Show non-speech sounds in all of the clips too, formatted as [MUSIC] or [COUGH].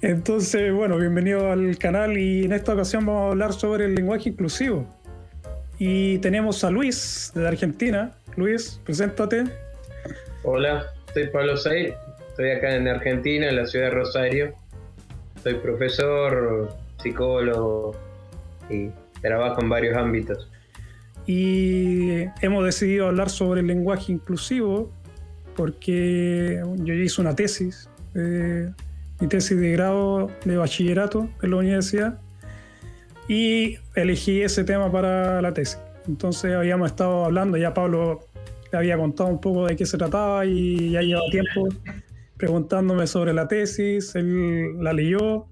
Entonces, bueno, bienvenido al canal y en esta ocasión vamos a hablar sobre el lenguaje inclusivo. Y tenemos a Luis de Argentina. Luis, preséntate. Hola, soy Pablo Say, estoy acá en Argentina, en la ciudad de Rosario. Soy profesor, psicólogo y trabajo en varios ámbitos. Y hemos decidido hablar sobre el lenguaje inclusivo porque yo hice una tesis, eh, mi tesis de grado de bachillerato en la universidad, y elegí ese tema para la tesis. Entonces habíamos estado hablando, ya Pablo le había contado un poco de qué se trataba y ya lleva tiempo preguntándome sobre la tesis, él la leyó,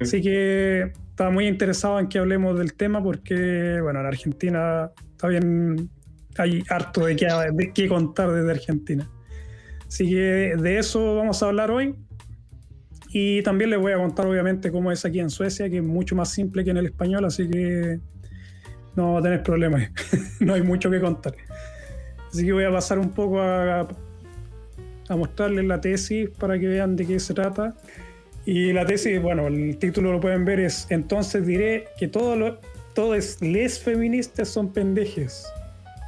así que estaba muy interesado en que hablemos del tema porque, bueno, en Argentina está bien, hay harto de qué, de qué contar desde Argentina. Así que de eso vamos a hablar hoy. Y también les voy a contar, obviamente, cómo es aquí en Suecia, que es mucho más simple que en el español, así que no va a tener problemas. [LAUGHS] no hay mucho que contar. Así que voy a pasar un poco a, a mostrarles la tesis para que vean de qué se trata. Y la tesis, bueno, el título lo pueden ver, es Entonces diré que todo lo, todos les feministas son pendejes.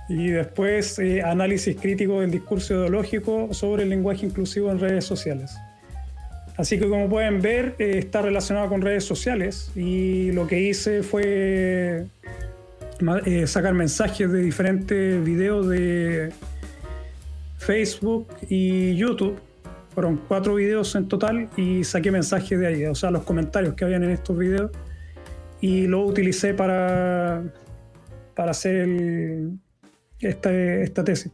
Y después eh, análisis crítico del discurso ideológico sobre el lenguaje inclusivo en redes sociales. Así que como pueden ver, eh, está relacionado con redes sociales y lo que hice fue eh, sacar mensajes de diferentes videos de Facebook y YouTube. Fueron cuatro videos en total y saqué mensajes de ahí, o sea, los comentarios que habían en estos videos y lo utilicé para, para hacer esta, esta tesis.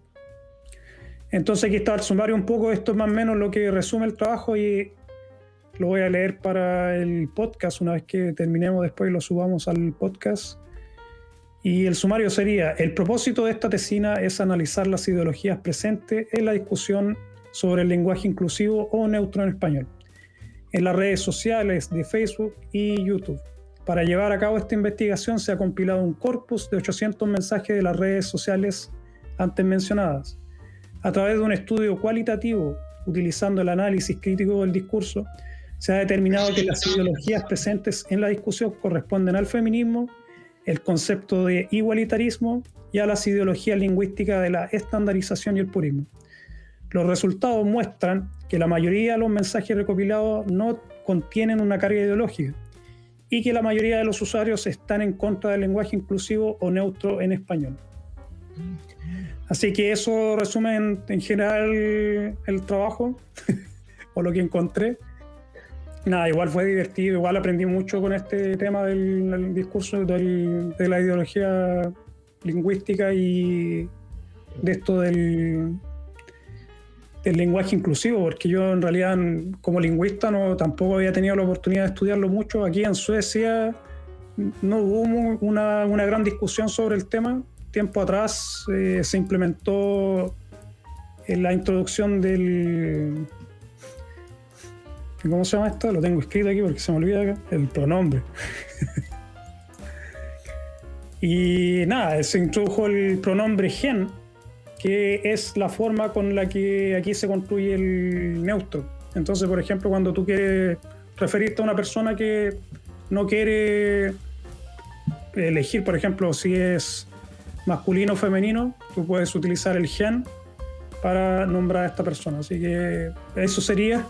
Entonces aquí está el sumario un poco, esto es más o menos lo que resume el trabajo y lo voy a leer para el podcast una vez que terminemos después lo subamos al podcast. Y el sumario sería, el propósito de esta tesina es analizar las ideologías presentes en la discusión sobre el lenguaje inclusivo o neutro en español, en las redes sociales de Facebook y YouTube. Para llevar a cabo esta investigación se ha compilado un corpus de 800 mensajes de las redes sociales antes mencionadas. A través de un estudio cualitativo, utilizando el análisis crítico del discurso, se ha determinado que las ideologías presentes en la discusión corresponden al feminismo, el concepto de igualitarismo y a las ideologías lingüísticas de la estandarización y el purismo. Los resultados muestran que la mayoría de los mensajes recopilados no contienen una carga ideológica y que la mayoría de los usuarios están en contra del lenguaje inclusivo o neutro en español. Así que eso resume en, general el trabajo [LAUGHS] o lo que encontré nada, igual fue divertido, igual aprendí mucho con este tema del, discurso de la ideología lingüística y de esto del, del lenguaje inclusivo, porque yo en realidad como lingüista no tampoco había tenido la oportunidad de estudiarlo mucho. Aquí en Suecia no hubo una, una gran discusión sobre el tema. Tiempo atrás eh, se implementó en la introducción del ¿Cómo se llama esto? Lo tengo escrito aquí porque se me olvida. El pronombre. [LAUGHS] y nada, se introdujo el pronombre gen, que es la forma con la que aquí se construye el neutro. Entonces, por ejemplo, cuando tú quieres referirte a una persona que no quiere elegir, por ejemplo, si es masculino o femenino, tú puedes utilizar el gen para nombrar a esta persona. Así que eso sería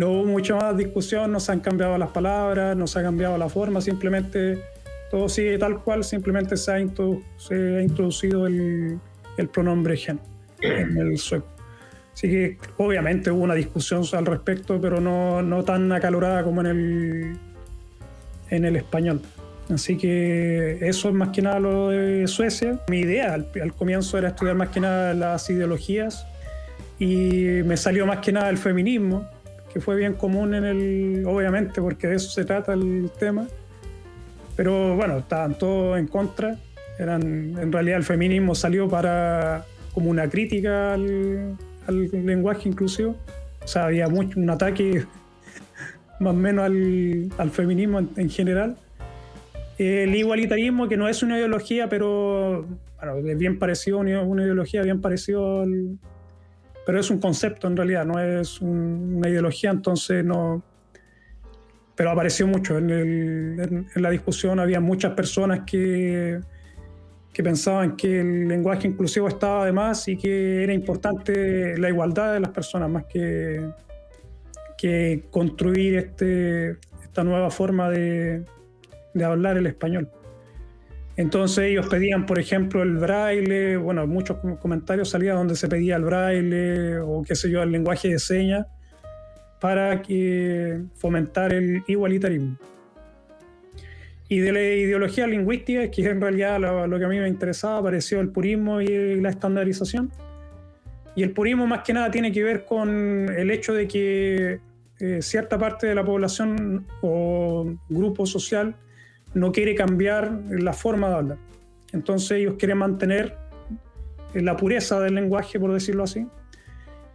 no hubo mucha más discusión, no se han cambiado las palabras, no se ha cambiado la forma, simplemente todo sigue tal cual, simplemente se ha, introducido el, pronombre gen en el sueco. Así que obviamente hubo una discusión al respecto, pero no, tan acalorada como en el, en el español. Así que eso es más que nada lo de Suecia. Mi idea al, al, comienzo era estudiar más que nada las ideologías y me salió más que nada el feminismo que fue bien común en el, obviamente, porque de eso se trata el tema. Pero bueno, estaban todos en contra. Eran, en realidad el feminismo salió para como una crítica al, lenguaje inclusivo. O sea, había mucho, un ataque [LAUGHS] más o menos al, feminismo en, general. El igualitarismo, que no es una ideología, pero bueno, es bien parecido, una, ideología bien parecida al, pero es un concepto en realidad, no es una ideología, entonces no, pero apareció mucho. En, la discusión había muchas personas que, que pensaban que el lenguaje inclusivo estaba de más y que era importante la igualdad de las personas más que, que construir este, esta nueva forma de, de hablar el español. Entonces ellos pedían, por ejemplo, el braille, bueno, muchos comentarios salían donde se pedía el braille o qué sé yo, el lenguaje de señas para fomentar el igualitarismo. Y de la ideología lingüística, que en realidad lo, que a mí me interesaba, apareció el purismo y la estandarización. Y el purismo más que nada tiene que ver con el hecho de que eh, cierta parte de la población o grupo social no quiere cambiar la forma de hablar. Entonces ellos quieren mantener la pureza del lenguaje, por decirlo así.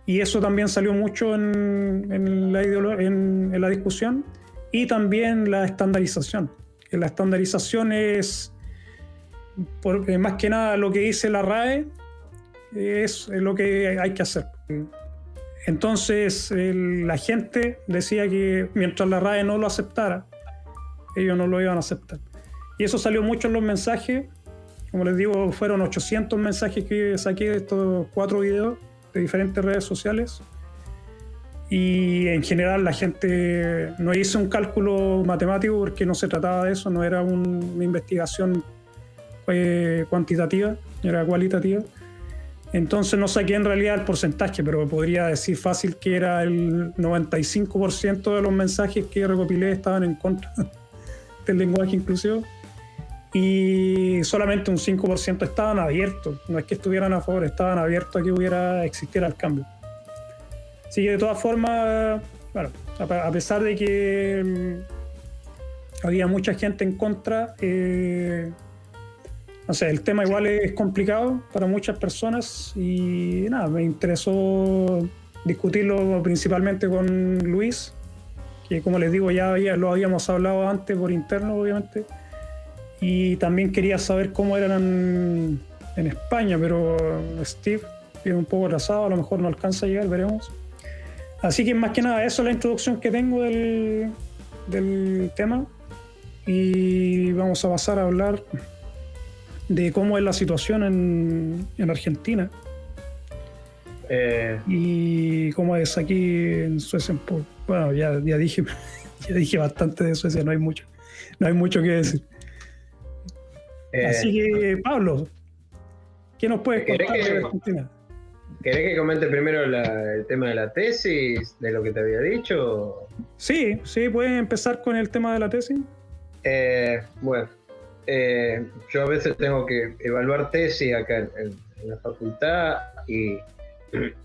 Y eso también salió mucho en, la, en, la, discusión. Y también la estandarización. La estandarización es, eh, más que nada, lo que dice la RAE, es lo que hay que hacer. Entonces la gente decía que mientras la RAE no lo aceptara, ellos no lo iban a aceptar. Y eso salió mucho en los mensajes. Como les digo, fueron 800 mensajes que saqué de estos cuatro videos de diferentes redes sociales. Y en general la gente no hizo un cálculo matemático porque no se trataba de eso, no era una investigación eh, cuantitativa, era cualitativa. Entonces no saqué en realidad el porcentaje, pero podría decir fácil que era el 95% de los mensajes que recopilé estaban en contra [LAUGHS] del lenguaje inclusivo y solamente un 5% estaban abiertos, no es que estuvieran a favor, estaban abiertos a que hubiera, existiera el cambio. Así que de todas formas, bueno, a pesar de que mm, había mucha gente en contra, eh, no sé, el tema igual es complicado para muchas personas y nada, me interesó discutirlo principalmente con Luis, que como les digo ya lo habíamos hablado antes por interno, obviamente y también quería saber cómo eran en España, pero Steve viene un poco atrasado, a lo mejor no alcanza a llegar, veremos. Así que más que nada, eso es la introducción que tengo del, del tema. Y vamos a pasar a hablar de cómo es la situación en, en Argentina. Eh. Y cómo es aquí en Suecia. Bueno, ya, ya, dije, [LAUGHS] ya dije bastante de Suecia, no hay mucho, no hay mucho que decir. Así eh, que, Pablo, ¿qué nos puedes contar de Argentina? ¿Querés que comente primero el tema de la tesis, de lo que te había dicho? Sí, sí, puedes empezar con el tema de la tesis. Eh, bueno, eh, yo a veces tengo que evaluar tesis acá en, la facultad y [CLEARS THROAT]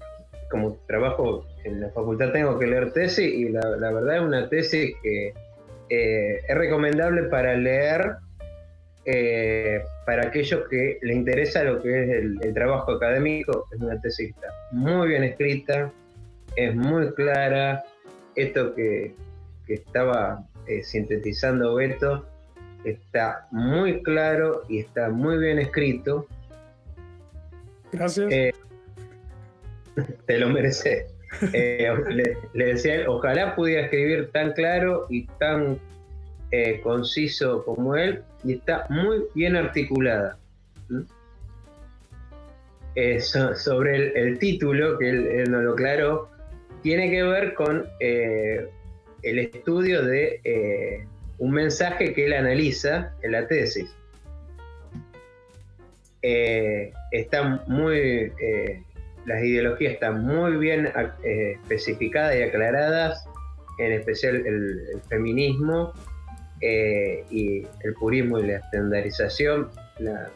como trabajo en la facultad tengo que leer tesis y la, verdad es una tesis que es recomendable para leer eh, para aquellos que les interesa lo que es el, trabajo académico, es una tesis que está muy bien escrita, es muy clara. Esto que, estaba eh, sintetizando Beto está muy claro y está muy bien escrito. Gracias. Eh, [LAUGHS] te lo mereces. le, le, decía, ojalá pudiera escribir tan claro y tan conciso como él, y está muy bien articulada. Eh, sobre el, título, que él, no lo aclaró, tiene que ver con eh, el estudio de eh, un mensaje que él analiza en la tesis. está muy, las ideologías están muy bien especificadas y aclaradas, en especial el feminismo eh, y el purismo y la estandarización,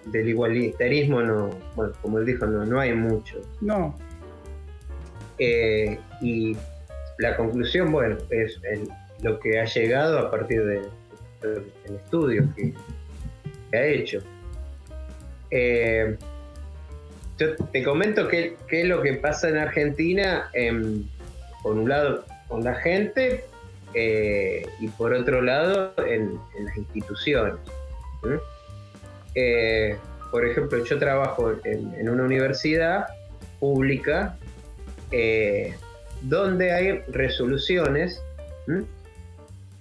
del igualitarismo, no, bueno, como él dijo, no, no hay mucho. No. Eh, y la conclusión, bueno, es lo que ha llegado a partir del estudio que, ha hecho. Eh, yo te comento qué, es lo que pasa en Argentina, por un lado, con la gente, eh, y por otro lado en, las instituciones. Eh, por ejemplo, yo trabajo en, una universidad pública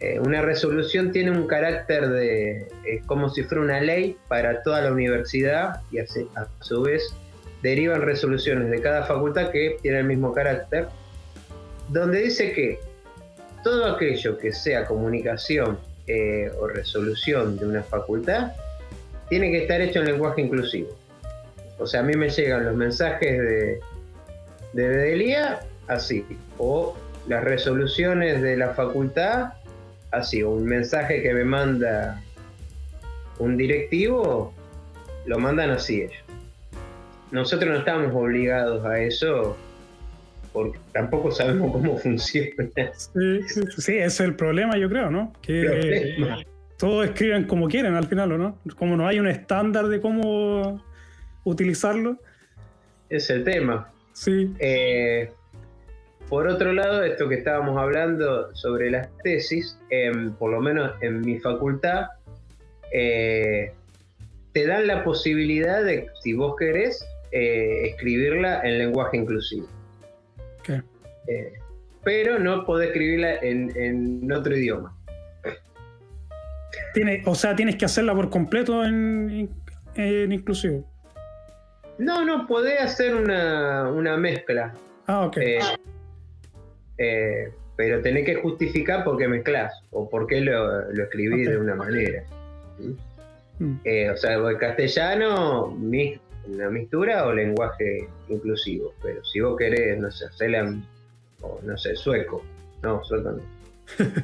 eh, una resolución tiene un carácter de, es como si fuera una ley para toda la universidad y a su vez derivan resoluciones de cada facultad que tienen el mismo carácter, donde dice que todo aquello que sea comunicación eh, o resolución de una facultad tiene que estar hecho en lenguaje inclusivo. O sea, a mí me llegan los mensajes de, de así, o las resoluciones de la facultad así, o un mensaje que me manda un directivo, lo mandan así ellos. Nosotros no estamos obligados a eso porque tampoco sabemos cómo [LAUGHS] funciona. Sí, ese es el problema, yo creo, ¿no? Que todos escriben como quieren al final, ¿o no? Como no hay un estándar de cómo utilizarlo. Es el tema. Sí. Eh, por otro lado, esto que estábamos hablando sobre las tesis, por lo menos en mi facultad, eh, te dan la posibilidad de, si vos querés, eh, escribirla en lenguaje inclusivo. Eh, pero no podés escribirla en, otro idioma. Tiene, o sea, tienes que hacerla por completo en, inclusivo. No, no, podés hacer una, mezcla. Ah, ok. Eh, pero tenés que justificar por qué mezclas o por qué lo, lo escribís de una manera. Mm. o sea, el castellano, mi, una mixtura o lenguaje inclusivo. Pero si vos querés, no sé, hacerla o no sé, sueco. No, sueco no. [LAUGHS]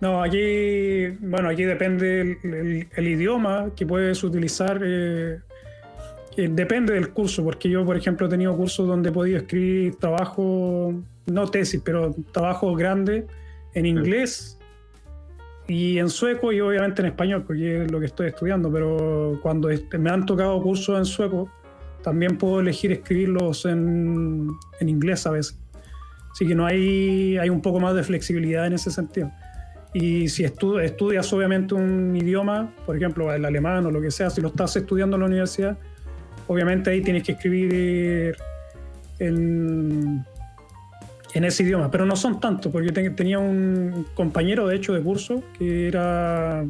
no, aquí, bueno, aquí depende el, idioma que puedes utilizar. Eh, eh, depende del curso, porque yo, por ejemplo, he tenido cursos donde he podido escribir trabajo, no tesis, pero trabajo grande en inglés y en sueco y obviamente en español, porque es lo que estoy estudiando, pero cuando me han tocado cursos en sueco, también puedo elegir escribirlos en, en inglés a veces. Así que no hay, hay un poco más de flexibilidad en ese sentido. Y si estudias obviamente un idioma, por ejemplo el alemán o lo que sea, si lo estás estudiando en la universidad, obviamente ahí tienes que escribir en, en ese idioma, pero no son tantos, porque tenía un compañero de hecho de curso que era,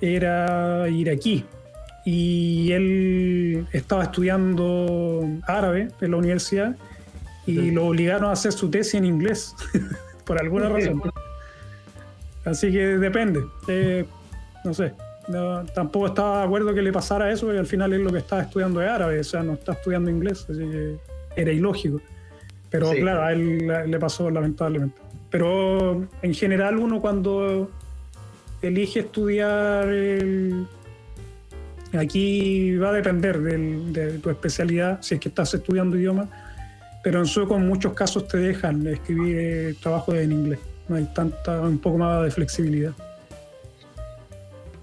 era iraquí y él estaba estudiando árabe en la universidad y lo obligaron a hacer su tesis en inglés, [LAUGHS] por alguna razón. Así que depende, eh, no sé. tampoco estaba de acuerdo que le pasara eso y al final es lo que estaba estudiando es árabe, o sea, no está estudiando inglés, así que era ilógico. Pero claro, a él le pasó lamentablemente. Pero en general uno cuando elige estudiar aquí va a depender de tu especialidad, si es que estás estudiando idioma, pero en sueco en muchos casos te dejan escribir trabajo en inglés. No hay tanta, un poco más de flexibilidad.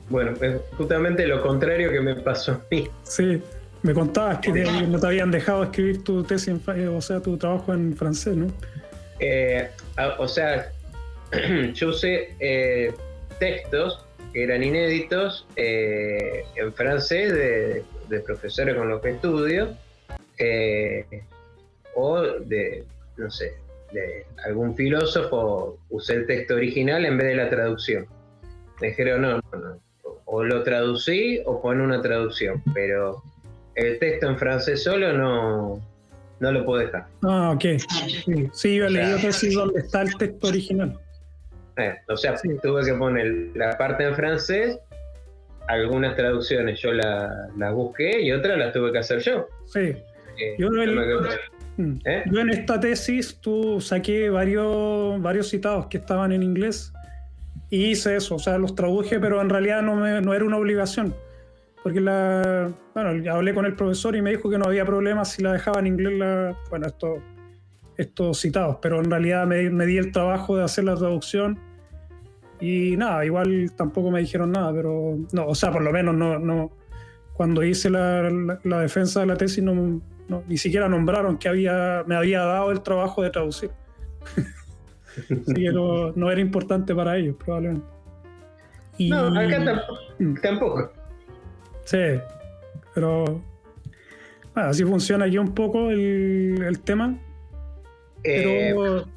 Bueno, es justamente lo contrario que me pasó a mí. Sí, me contabas que no te habían dejado escribir tu tesis, eh, o sea, tu trabajo en francés, ¿no? Eh, o sea, [CLEARS THROAT] yo usé eh, textos que eran inéditos en francés de, profesores con los que estudio, o de, no sé, de algún filósofo, usé el texto original en vez de la traducción. Me dijeron, no, no, no, o lo traducí o pon una traducción, pero el texto en francés solo no, no lo puedo dejar. Ah, ok. Sí, yo leí decir dónde está el texto original. Eh, o sea, tuve que poner la parte en francés, algunas traducciones yo las la busqué y otras las tuve que hacer yo. Sí. Eh, yo, mm. ¿Eh? yo, en esta tesis tú saqué varios, varios citados que estaban en inglés y hice eso, o sea, los traduje, pero en realidad no, me, no era una obligación porque la, bueno, hablé con el profesor y me dijo que no había problema si la dejaba en inglés, la, bueno, estos, estos citados, pero en realidad me, me, di el trabajo de hacer la traducción y nada, igual tampoco me dijeron nada, pero no, o sea, por lo menos no, no cuando hice la, la, defensa de la tesis no, ni siquiera nombraron que había, me había dado el trabajo de traducir. [LAUGHS] Así que no, no, era importante para ellos, probablemente. no, acá mm. tampoco. Sí, pero así funciona aquí un poco el, tema. Pero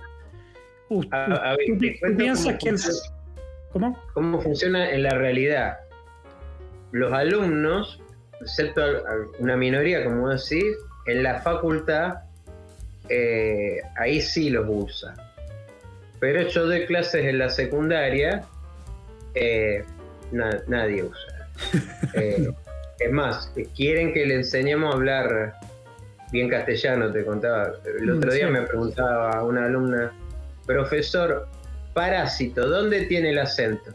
eh, piensas que el... ¿Cómo? ¿Cómo funciona en la realidad? Los alumnos, excepto una minoría, como decís, en la facultad, eh, ahí sí los usa. Pero yo doy clases en la secundaria, eh, nadie usa. [LAUGHS] Eh, es más, quieren que le enseñemos a hablar bien castellano, te contaba. El otro día me preguntaba una alumna, profesor, parásito, ¿dónde tiene el acento?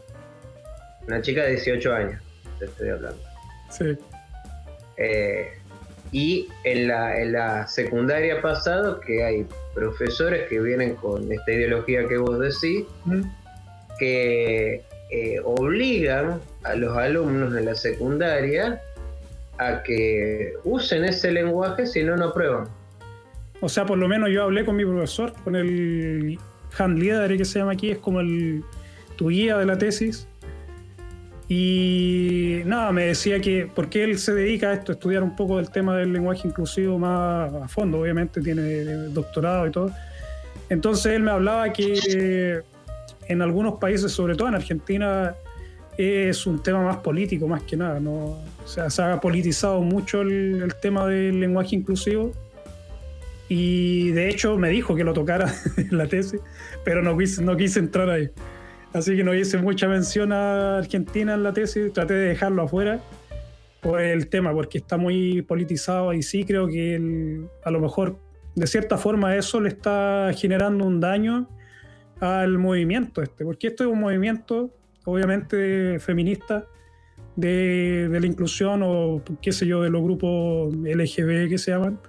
Una chica de 18 años, te estoy hablando. Sí. Eh, y en la, en la secundaria pasado que hay profesores que vienen con esta ideología que vos decís, que eh, obligan a los alumnos de la secundaria a que usen ese lenguaje si no, no aprueban. O sea, por lo menos yo hablé con mi profesor, con el handleader que se llama aquí, es como el tu guía de la tesis. Y nada, me decía que, porque él se dedica a esto, a estudiar un poco el tema del lenguaje inclusivo más a fondo, obviamente tiene doctorado y todo. Entonces él me hablaba que en algunos países, sobre todo en Argentina, es un tema más político, más que nada. ¿no? O sea, se ha politizado mucho el, tema del lenguaje inclusivo. Y de hecho me dijo que lo tocara [LAUGHS] en la tesis, pero no quise, no quise entrar ahí. Así que no hice mucha mención a Argentina en la tesis, traté de dejarlo afuera por el tema, porque está muy politizado y sí creo que a lo mejor de cierta forma eso le está generando un daño al movimiento este, porque esto es un movimiento obviamente feminista de, la inclusión o qué sé yo, de los grupos LGB que se llaman.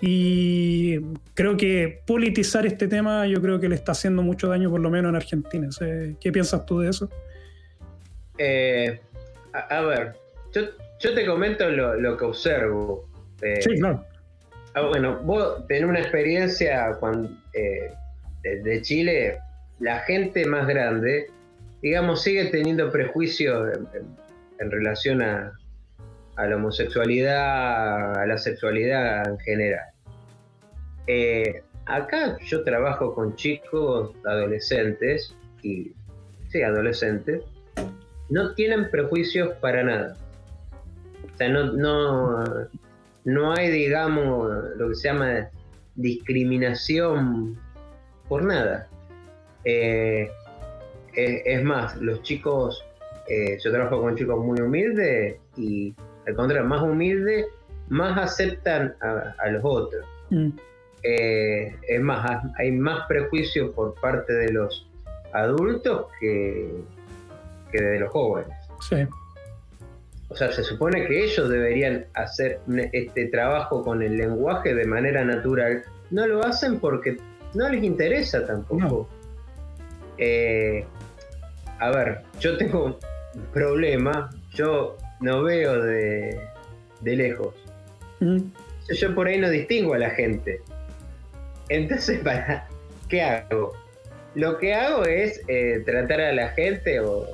Y creo que politizar este tema yo creo que le está haciendo mucho daño por lo menos en Argentina. ¿Qué piensas tú de eso? Eh, a, ver, yo, te comento lo, que observo. Eh, sí, claro. Ah, bueno, vos tenés una experiencia cuando, eh, de, Chile, la gente más grande, digamos, sigue teniendo prejuicios en, relación a, la homosexualidad, a la sexualidad en general. Eh, acá yo trabajo con chicos, adolescentes, y sí, adolescentes, no tienen prejuicios para nada. O sea, no, no, no hay, digamos, lo que se llama discriminación por nada. Eh, es, más, los chicos, eh, yo trabajo con chicos muy humildes y al contrario, más humildes, más aceptan a, los otros. Mm. Eh, es más, hay más prejuicio por parte de los adultos que, que de los jóvenes. Sí. O sea, se supone que ellos deberían hacer este trabajo con el lenguaje de manera natural. No lo hacen porque no les interesa tampoco. Eh, a ver, yo tengo problema, yo no veo de, lejos. Mm. Yo por ahí no distingo a la gente. Entonces, [LAUGHS] ¿para qué hago? Lo que hago es eh, tratar a la gente o,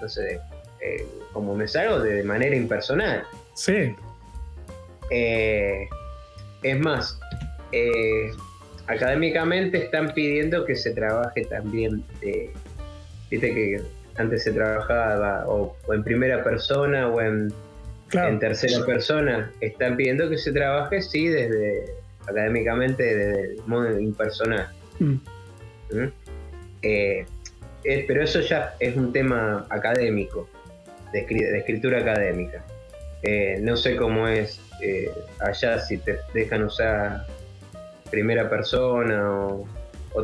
no sé, eh, como me salgo, de, manera impersonal. Sí. es más, académicamente están pidiendo que se trabaje también de, viste que antes se trabajaba o, en primera persona o en, en, tercera persona, están pidiendo que se trabaje sí desde académicamente desde el modo impersonal. Mm. ¿Mm? Eh, pero eso ya es un tema académico, de, escritura académica. Eh, no sé cómo es eh, allá si te dejan usar primera persona o,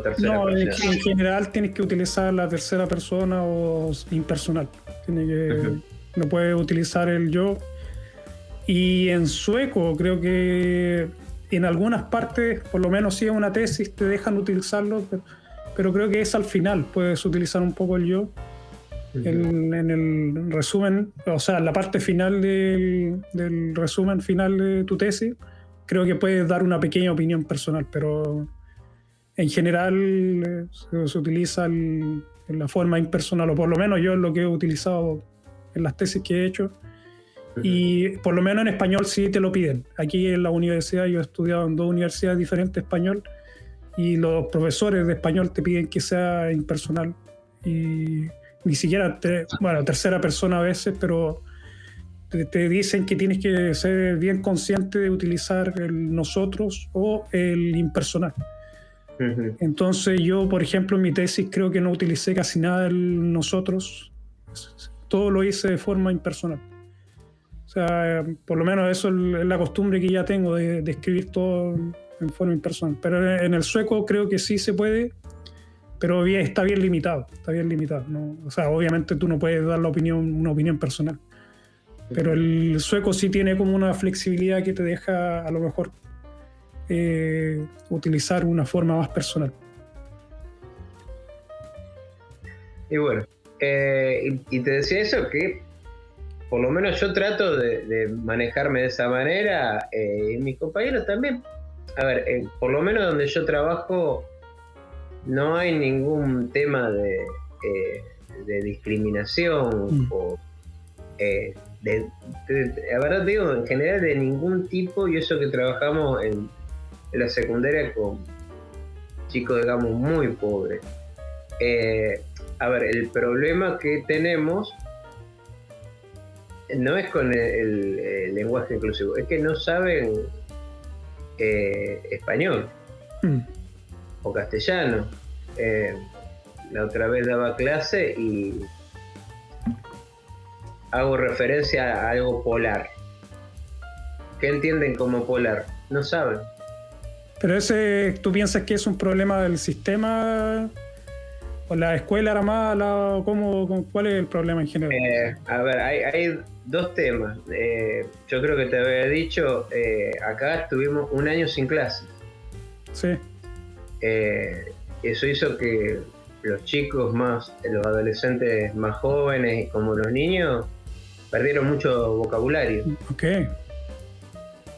tercera persona. No, en general tienes que utilizar la tercera persona o impersonal. Tiene que, No puedes utilizar el yo. Y en sueco creo que en algunas partes, por lo menos si es una tesis, te dejan utilizarlo, pero, creo que es al final, puedes utilizar un poco el yo. en, el resumen, o sea, en la parte final del, del resumen final de tu tesis, creo que puedes dar una pequeña opinión personal, pero en general eh, se, utiliza en la forma impersonal, o por lo menos yo es lo que he utilizado en las tesis que he hecho. Y por lo menos en español sí te lo piden. Aquí en la universidad, yo he estudiado en dos universidades diferentes español, y los profesores de español te piden que sea impersonal. Y ni siquiera, bueno, tercera persona a veces, pero te, dicen que tienes que ser bien consciente de utilizar el nosotros o el impersonal. Entonces yo, por ejemplo, en mi tesis creo que no utilicé casi nada el nosotros, todo lo hice de forma impersonal. O sea, por lo menos eso es la costumbre que ya tengo de, escribir todo en forma impersonal. Pero en el sueco creo que sí se puede, pero está bien limitado, está bien limitado. O sea, obviamente tú no puedes dar la opinión, una opinión personal. Pero el sueco sí tiene como una flexibilidad que te deja a lo mejor eh, utilizar una forma más personal. Y bueno, eh, y, te decía eso que por lo menos yo trato de, manejarme de esa manera eh, y mis compañeros también. A ver, por lo menos donde yo trabajo no hay ningún tema de, discriminación mm. o de, la verdad digo, en general de ningún tipo, y eso que trabajamos en, la secundaria con chicos, digamos, muy pobres. Eh, a ver, el problema que tenemos no es con el, lenguaje inclusivo, es que no saben eh, español mm. o castellano. Eh, la otra vez daba clase y hago referencia a algo polar. ¿Qué entienden como polar? No saben. Pero ese, ¿tú piensas que es un problema del sistema? ¿O la escuela era mala? ¿Cómo, ¿Cuál es el problema en general? Eh, a ver, hay, dos temas. Eh, yo creo que te había dicho, eh, acá estuvimos un año sin clases. Sí. eso hizo que los chicos más, los adolescentes más jóvenes, como los niños, perdieron mucho vocabulario. Ok.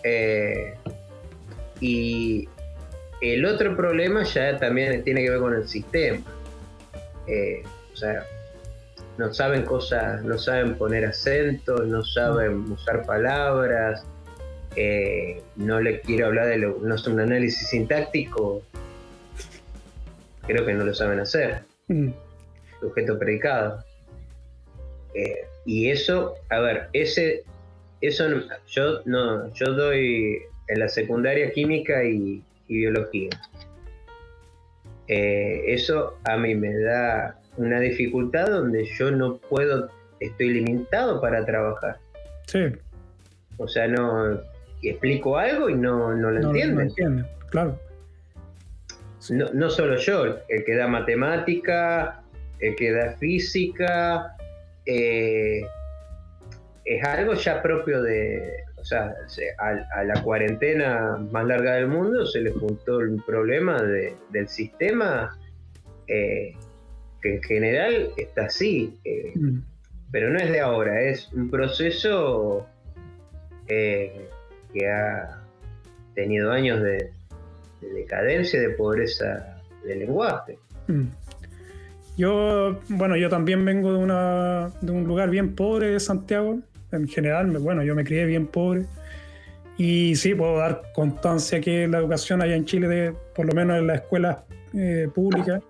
Eh, y el otro problema ya también tiene que ver con el sistema. Eh, o sea, no saben cosas, no saben poner acentos, no saben usar palabras, eh, no le quiero hablar de lo, no es un análisis sintáctico, creo que no lo saben hacer. Mm. Sujeto predicado. Y eso, a ver, ese, eso yo no, yo doy en la secundaria química y, biología. Eh, eso a mí me da una dificultad donde yo no puedo, estoy limitado para trabajar. Sí. O sea, no explico algo y no, no lo entienden. No claro. No, no, solo yo, el que da matemática, el que da física, eh, es algo ya propio de, sea, a, la cuarentena más larga del mundo se le juntó el problema del sistema, eh, que en general está así, eh, mm. pero no es de ahora, es un proceso que ha tenido años de, decadencia, de pobreza del lenguaje. Mm. Yo, bueno, yo también vengo de, una, de un lugar bien pobre de Santiago. En general, bueno, yo me crié bien pobre. Y sí, puedo dar constancia que la educación allá en Chile, de, por lo menos en las escuelas eh, públicas,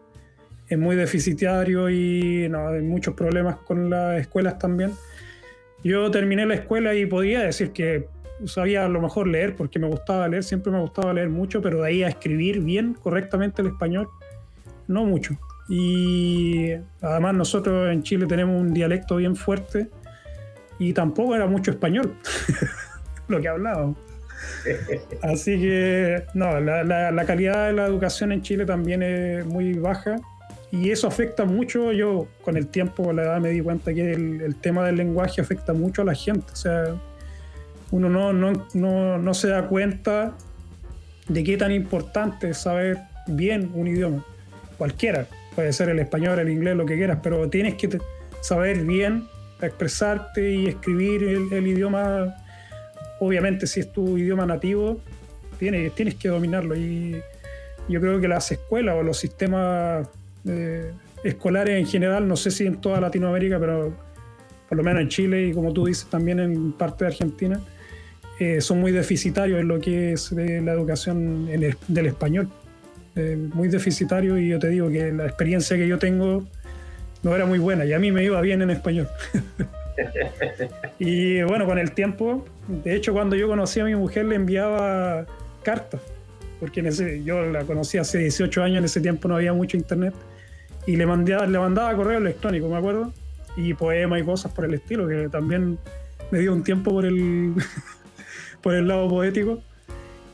es muy deficitario y no, hay muchos problemas con las escuelas también. Yo terminé la escuela y podía decir que sabía a lo mejor leer porque me gustaba leer, siempre me gustaba leer mucho, pero de ahí a escribir bien, correctamente el español, no mucho. Y además nosotros en Chile tenemos un dialecto bien fuerte y tampoco era mucho español [LAUGHS] lo que hablábamos. [LAUGHS] Así que no, la, calidad de la educación en Chile también es muy baja y eso afecta mucho. Yo con el tiempo, con la edad, me di cuenta que el, tema del lenguaje afecta mucho a la gente. O sea, uno no, no, no, no se da cuenta de qué tan importante es saber bien un idioma, cualquiera puede ser el español, el inglés, lo que quieras, pero tienes que saber bien expresarte y escribir el, idioma. Obviamente, si es tu idioma nativo, tienes, que dominarlo. Y yo creo que las escuelas o los sistemas eh, escolares en general, no sé si en toda Latinoamérica, pero por lo menos en Chile y como tú dices también en parte de Argentina, eh, son muy deficitarios en lo que es la educación del español. eh, muy deficitario y yo te digo que la experiencia que yo tengo no era muy buena y a mí me iba bien en español. [LAUGHS] y bueno, con el tiempo, de hecho cuando yo conocí a mi mujer le enviaba cartas, porque en ese, yo la conocí hace 18 años, en ese tiempo no había mucho internet, y le, mandaba, le mandaba correo electrónico, me acuerdo, y poemas y cosas por el estilo, que también me dio un tiempo por el, [LAUGHS] por el lado poético.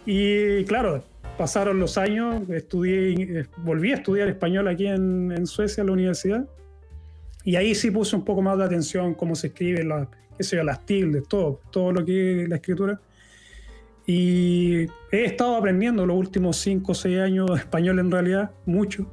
Y claro, pasaron los años, estudié, volví a estudiar español aquí en, en Suecia, en la universidad, y ahí sí puse un poco más de atención cómo se escribe, la, qué sé yo, las tildes, todo, todo lo que es la escritura. Y he estado aprendiendo los últimos 5 o 6 años español en realidad, mucho.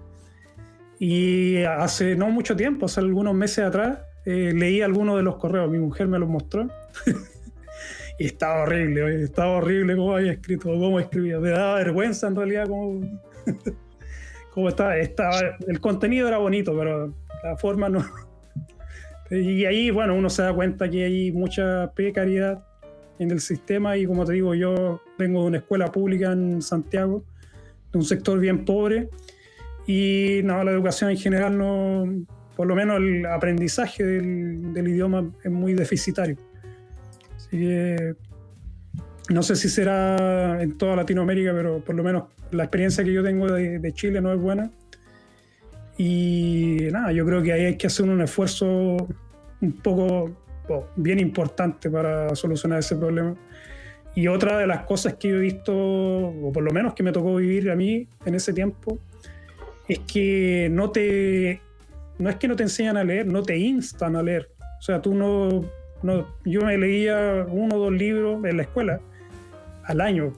Y hace no mucho tiempo, hace algunos meses atrás, eh, leí algunos de los correos, mi mujer me los mostró. [LAUGHS] y estaba horrible, estaba horrible cómo había escrito, cómo escribía. Me daba vergüenza en realidad cómo, [LAUGHS] cómo estaba. estaba. El contenido era bonito, pero la forma no. Y ahí, bueno, uno se da cuenta que hay mucha precariedad en el sistema y como te digo, yo vengo de una escuela pública en Santiago, de un sector bien pobre y no, la educación en general no, por lo menos el aprendizaje del, del idioma es muy deficitario. Así que no sé si será en toda Latinoamérica, pero por lo menos la experiencia que yo tengo de, de Chile no es buena y nada, yo creo que ahí hay que hacer un esfuerzo un poco bien importante para solucionar ese problema. Y otra de las cosas que yo he visto, o por lo menos que me tocó vivir a mí en ese tiempo, es que no te, no es que no te enseñan a leer, no te instan a leer. O sea, tú no, no yo me leía uno o dos libros en la escuela al año.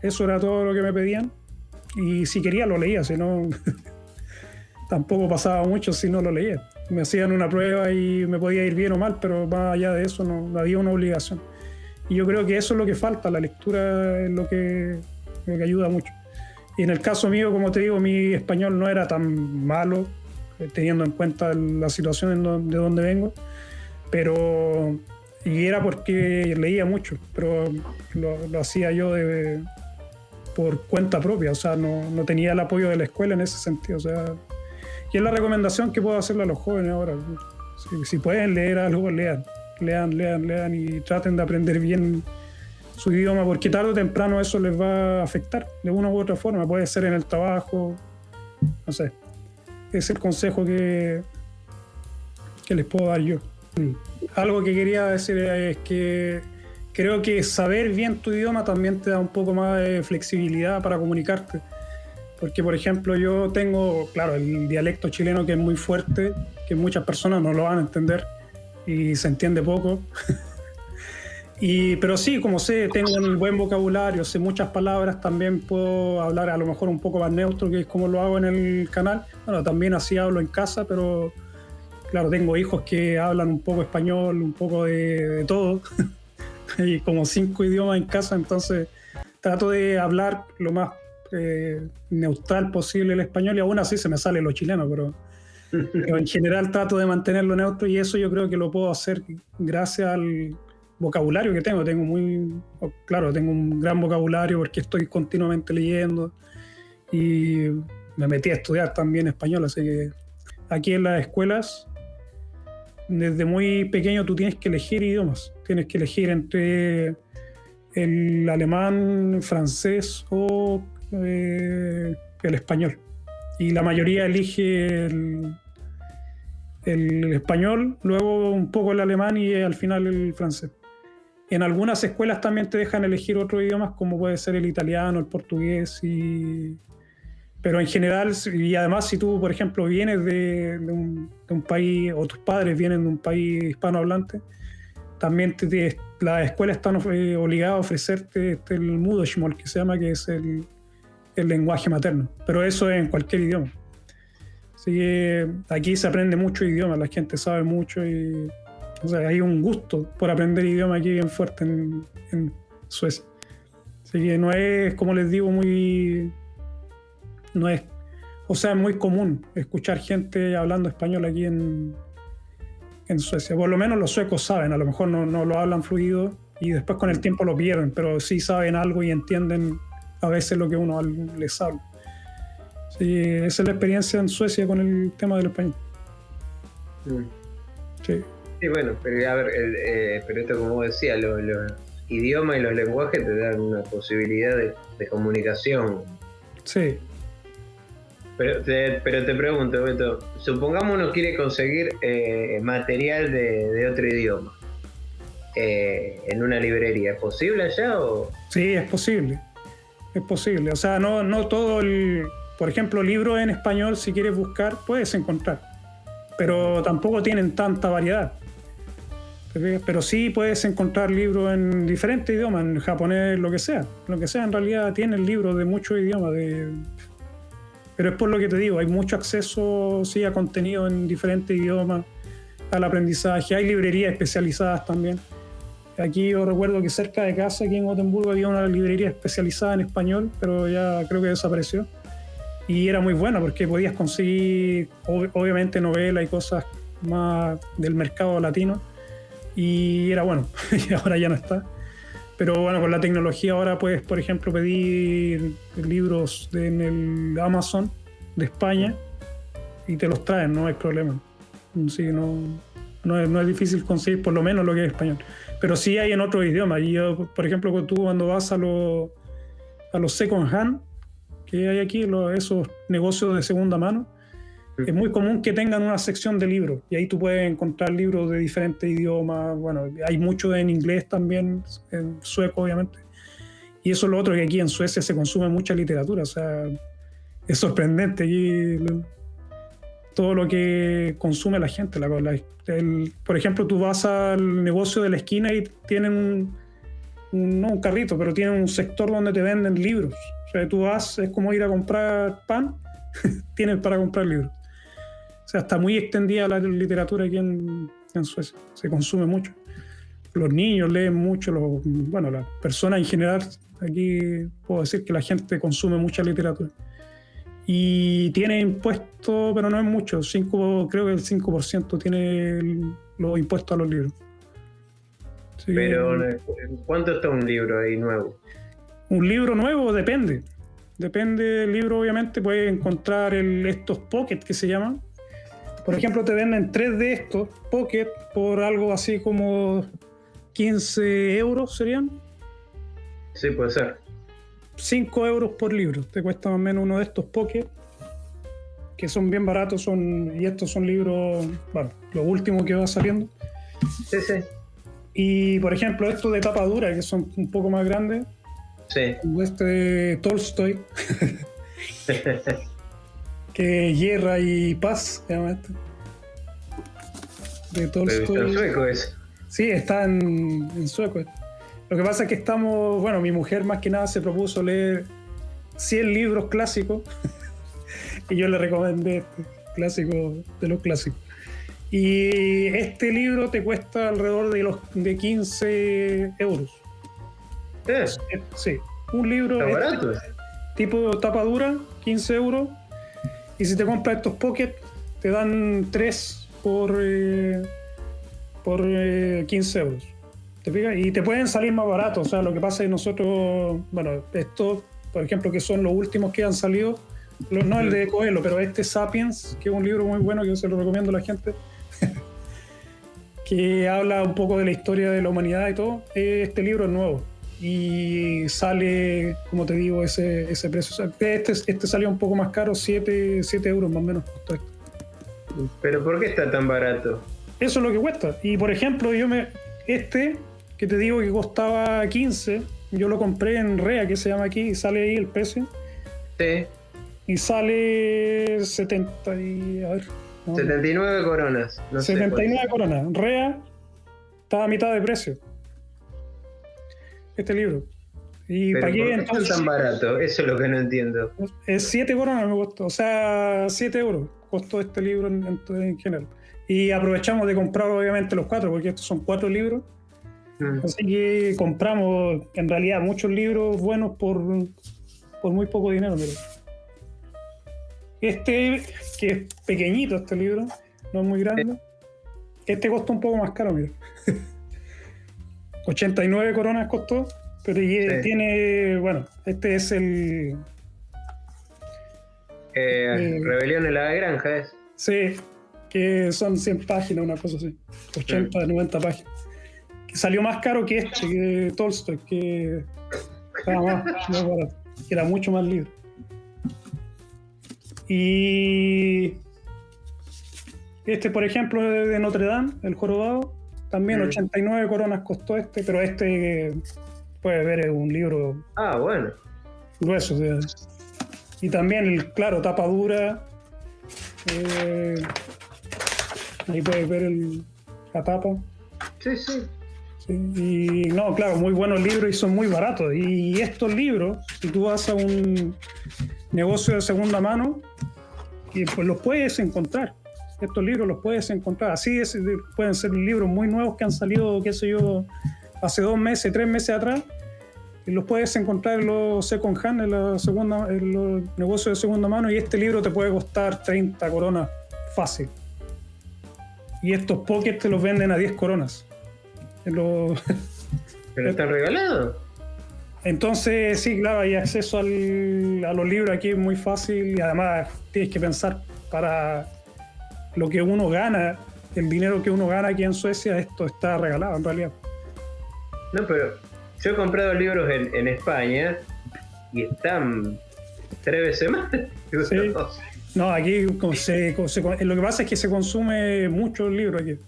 Eso era todo lo que me pedían. Y si quería lo leía, si no, [LAUGHS] tampoco pasaba mucho si no lo leía. Me hacían una prueba y me podía ir bien o mal, pero más allá de eso no, había una obligación. Y yo creo que eso es lo que falta, la lectura es lo que, lo que ayuda mucho. Y en el caso mío, como te digo, mi español no era tan malo, eh, teniendo en cuenta la situación de donde vengo, pero y era porque leía mucho, pero lo, lo hacía yo de, por cuenta propia, o sea, no, no, tenía el apoyo de la escuela en ese sentido, o sea, y es la recomendación que puedo hacerle a los jóvenes ahora. Si, pueden leer algo, lean. Lean, lean, lean y traten de aprender bien su idioma, porque tarde o temprano eso les va a afectar de una u otra forma. Puede ser en el trabajo, no sé. Es el consejo que, que les puedo dar yo. Algo que quería decir es que creo que saber bien tu idioma también te da un poco más de flexibilidad para comunicarte. Porque, por ejemplo, yo tengo, claro, el dialecto chileno que es muy fuerte, que muchas personas no lo van a entender y se entiende poco. [LAUGHS] y, pero sí, como sé, tengo un buen vocabulario, sé muchas palabras, también puedo hablar a lo mejor un poco más neutro, que es como lo hago en el canal. Bueno, también así hablo en casa, pero claro, tengo hijos que hablan un poco español, un poco de, de todo. [LAUGHS] y como cinco idiomas en casa, entonces trato de hablar lo más eh, neutral posible el español y aún así se me sale lo chileno, [LAUGHS] pero, en general trato de mantenerlo neutro y eso yo creo que lo puedo hacer gracias al vocabulario que tengo. Tengo muy, claro, tengo un gran vocabulario porque estoy continuamente leyendo y me metí a estudiar también español, así que aquí en las escuelas desde muy pequeño tú tienes que elegir idiomas, tienes que elegir entre el alemán, francés o eh, el español. Y la mayoría elige el, el, español, luego un poco el alemán y al final el francés. En algunas escuelas también te dejan elegir otros idiomas como puede ser el italiano, el portugués y... Pero en general, y además si tú, por ejemplo, vienes de, un, país, o tus padres vienen de un país hispanohablante, también te, las escuelas están eh, obligadas a ofrecerte este, el Mudosmol, que se llama, que es el, el lenguaje materno, pero eso es en cualquier idioma. Así aquí se aprende mucho idioma, la gente sabe mucho y hay un gusto por aprender idioma aquí bien fuerte en, Suecia. Así no es, como les digo, muy. No es. O sea, muy común escuchar gente hablando español aquí en, en Suecia. Por lo menos los suecos saben, a lo mejor no, no lo hablan fluido y después con el tiempo lo pierden, pero sí saben algo y entienden a veces lo que uno les habla. Y esa es la experiencia en Suecia con el tema del español. Mm. Sí. Sí, bueno, pero a ver, eh, pero esto como decía, los, idiomas y los lenguajes te dan una posibilidad de, comunicación. Sí. Pero te, pero te pregunto, Beto, supongamos uno quiere conseguir eh, material de, otro idioma eh, en una librería, ¿es posible allá o...? Sí, es posible, es posible. O sea, no, no todo el... Por ejemplo, libros en español, si quieres buscar, puedes encontrar, pero tampoco tienen tanta variedad. Pero sí puedes encontrar libros en diferentes idiomas, en japonés, lo que sea. Lo que sea, en realidad tienen libros de muchos idiomas. De... Pero es por lo que te digo, hay mucho acceso sí, a contenido en diferentes idiomas, al aprendizaje. Hay librerías especializadas también. Aquí yo recuerdo que cerca de casa, aquí en Gotemburgo, había una librería especializada en español, pero ya creo que desapareció. Y era muy buena porque podías conseguir, obviamente, novelas y cosas más del mercado latino y era bueno, [LAUGHS] y ahora ya no está. Pero bueno, con la tecnología ahora puedes, por ejemplo, pedir libros en el Amazon de España y te los traen, no hay problema. Sí, no, no, es, no es difícil conseguir por lo menos lo que es español. Pero sí hay en otros idiomas. Y yo, por ejemplo, tú cuando vas a, los a los second hand, que hay aquí, esos negocios de segunda mano, es muy común que tengan una sección de libros y ahí tú puedes encontrar libros de diferentes idiomas. Bueno, hay mucho en inglés también, en sueco obviamente. Y eso es lo otro que aquí en Suecia se consume mucha literatura. O sea, es sorprendente allí todo lo que consume la gente. La, por ejemplo, tú vas al negocio de la esquina y tienen un, no un carrito, pero tienen un sector donde te venden libros. O sea, tú vas, es como ir a comprar pan, [LAUGHS] tienes para comprar libros. O sea, está muy extendida la literatura aquí en, Suecia, se consume mucho. Los niños leen mucho, los, bueno, las personas en general, aquí puedo decir que la gente consume mucha literatura. Y tiene impuestos, pero no es mucho, cinco, creo que el 5% tiene los impuestos a los libros. pero, ¿cuánto está un libro ahí nuevo? Un libro nuevo depende. Depende del libro, obviamente, puedes encontrar el, estos pockets que se llaman, por ejemplo, te venden tres de estos Pocket por algo así como 15 euros, ¿serían? Sí, puede ser. 5 euros por libro. Te cuesta más o menos uno de estos Pocket, que son bien baratos, son y estos son libros, bueno, lo último que va saliendo. Sí, sí. Y por ejemplo, estos de tapa dura, que son un poco más grandes. Sí. Este de Tolstoy. [LAUGHS] que Guerra y Paz, se llama esto. De Tolstoy. en sueco es. Sí, está en, sueco. Lo que pasa es que estamos, bueno, mi mujer más que nada se propuso leer 100 libros clásicos [LAUGHS] y yo le recomendé este clásico de los clásicos. Y este libro te cuesta alrededor de los de 15 euros. ¿Eh? Sí, un libro Está barato. tipo tapa dura, 15 euros y si te compras estos Pocket, te dan 3 por, eh, por 15 eh, euros. ¿Te fijas? Y te pueden salir más baratos. O sea, lo que pasa es que nosotros, bueno, estos, por ejemplo, que son los últimos que han salido, no el de Coelho, pero este Sapiens, que es un libro muy bueno que se lo recomiendo a la gente, [LAUGHS] que habla un poco de la historia de la humanidad y todo. Este libro es nuevo y sale, como te digo, ese, ese precio. este, este salió un poco más caro, 7, euros más o menos ¿Pero por qué está tan barato? Eso es lo que cuesta. Y por ejemplo, yo me. Este, que te digo que costaba 15, yo lo compré en REA, que se llama aquí, y sale ahí el precio. Sí. Y sale 70 y. A ver. 79 coronas. No 79 coronas. REA está a mitad de precio este libro. Y ¿Pero pagué ¿por qué es tan barato? Eso es lo que no entiendo. Es 7 coronas me costó, o sea, 7 euros costó este libro en, general. Y aprovechamos de comprar obviamente los cuatro, porque estos son cuatro libros. Mm. Así que compramos en realidad muchos libros buenos por, por muy poco dinero. Pero este, que es pequeñito este libro, no es muy grande, este costó un poco más caro, mira. 89 coronas costó, pero tiene, bueno, este es el... Eh, Rebelión en la granja es. Sí, que son 100 páginas, una cosa así. 80, 90 páginas. Que salió más caro que este, que Tolstoy, que estaba más, barato, que era mucho más libre. Y este, por ejemplo, de Notre Dame, el jorobado, también 89 coronas costó este, pero este puedes ver es un libro. Ah, bueno. Grueso, Y también, el, claro, tapa dura. Eh, Ahí puedes ver el, la tapa. Sí, sí. Y no, claro, muy buenos libros y son muy baratos. Y estos libros, si tú vas a un negocio de segunda mano, pues los puedes encontrar. Estos libros los puedes encontrar. Así es, pueden ser libros muy nuevos que han salido, qué sé yo, hace dos meses, tres meses atrás. Y los puedes encontrar en los second en, la segunda, en los negocios de segunda mano. Y este libro te puede costar 30 coronas fácil y estos pockets te los venden a 10 coronas. [LAUGHS] Pero están regalados. Entonces, sí, claro, hay acceso a los libros aquí es muy fácil y además tienes que pensar para lo que uno gana, el dinero que uno gana aquí en Suecia, esto está regalado en realidad. No, pero yo he comprado libros en, España y están tres veces más. [LAUGHS] Sí. No, aquí se, lo que pasa es que se consume mucho el libro aquí.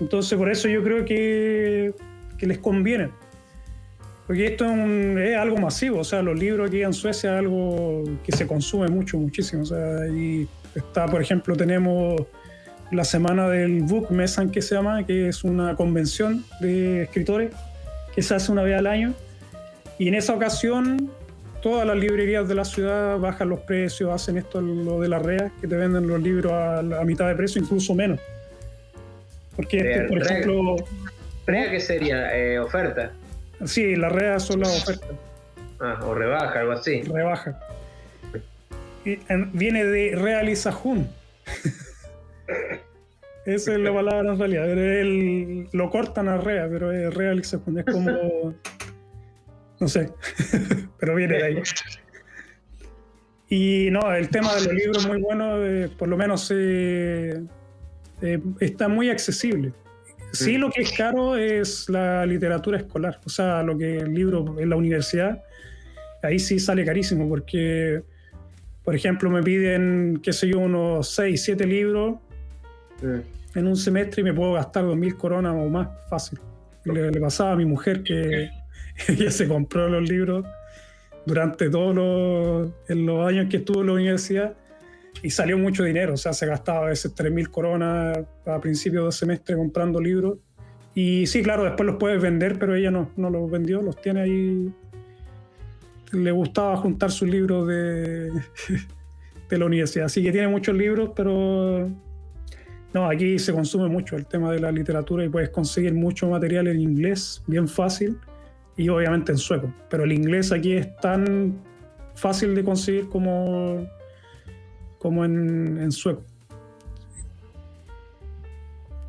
Entonces, por eso yo creo que, les conviene. Porque esto es, algo masivo, o sea, los libros aquí en Suecia es algo que se consume mucho, muchísimo. O sea, y está, por ejemplo, tenemos la semana del Book Mesan que se llama, que es una convención de escritores que se hace una vez al año. Y en esa ocasión todas las librerías de la ciudad bajan los precios, hacen esto lo de las reas, que te venden los libros a, mitad de precio, incluso menos. Porque, este, por ejemplo... ¿Rea qué sería? Eh, ¿Oferta? Sí, las reas son las ofertas. Ah, o rebaja, algo así. Rebaja. Y, viene de realizajun. [LAUGHS] Esa es la palabra en realidad. lo cortan a rea, pero es realizajun. Es como no sé, [LAUGHS] pero viene de ahí. Y no, el tema de los libros es muy bueno, eh, por lo menos eh, eh, está muy accesible. Sí, lo que es caro es la literatura escolar, o sea, lo que el libro en la universidad, ahí sí sale carísimo, porque, por ejemplo, me piden, qué sé yo, unos 6, 7 libros en un semestre y me puedo gastar 2.000 coronas o más fácil. le pasaba a mi mujer que [LAUGHS] ella se compró los libros durante todos los, los años que estuvo en la universidad y salió mucho dinero, o sea, se gastaba a veces 3.000 coronas a principios de semestre comprando libros. Y sí, claro, después los puedes vender, pero ella no, no los vendió, los tiene ahí. Le gustaba juntar sus libros de, [LAUGHS] de la universidad, así que tiene muchos libros, pero no, aquí se consume mucho el tema de la literatura y puedes conseguir mucho material en inglés, bien fácil y obviamente en sueco. Pero el inglés aquí es tan fácil de conseguir como, como en, sueco.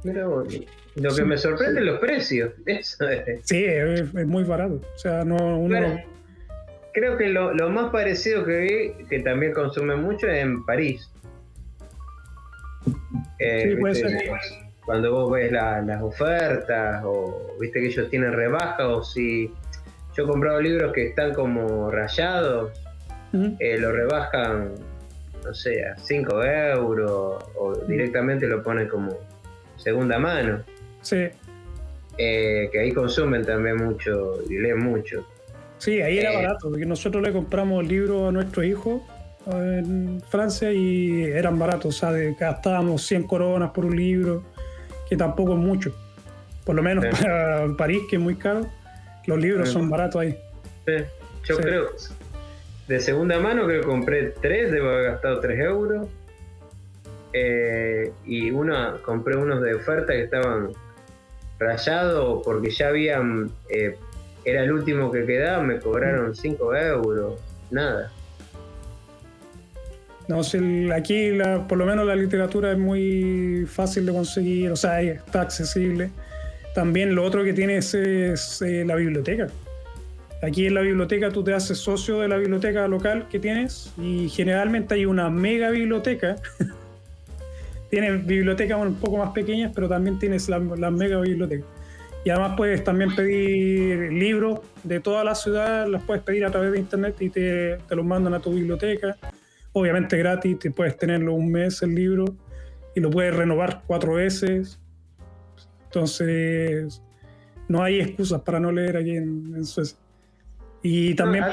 lo que me sorprende es los precios. [LAUGHS] Sí, es, muy barato. O sea, no, uno... creo que lo, más parecido que vi, que también consume mucho, es en París. Eh, sí, puede ser cuando vos ves las ofertas o viste que ellos tienen rebaja o si yo he comprado libros que están como rayados, eh, lo rebajan, no sé, a 5 euros o directamente lo ponen como segunda mano. Sí. Eh, que ahí consumen también mucho y leen mucho. Sí, ahí era eh, barato, porque nosotros le compramos libros a nuestro hijo en Francia y eran baratos, o sea, gastábamos 100 coronas por un libro que tampoco es mucho. Por lo menos para París, que es muy caro, los libros son baratos ahí. Yo creo, de segunda mano creo que compré tres, debo haber gastado tres euros. Eh, y uno, compré unos de oferta que estaban rayados porque ya habían, eh, era el último que quedaba, me cobraron 5 euros, nada. No, aquí por lo menos la literatura es muy fácil de conseguir, o sea, está accesible. También lo otro que tiene es, eh, la biblioteca. Aquí en la biblioteca tú te haces socio de la biblioteca local que tienes y generalmente hay una mega biblioteca. [LAUGHS] tienes bibliotecas un poco más pequeñas, pero también tienes las la mega bibliotecas. Y además puedes también pedir libros de toda la ciudad, las puedes pedir a través de internet y te, te los mandan a tu biblioteca. Obviamente gratis, te puedes tenerlo un mes el libro y lo puedes renovar cuatro veces. Entonces, no hay excusas para no leer aquí en, Suecia. Y también,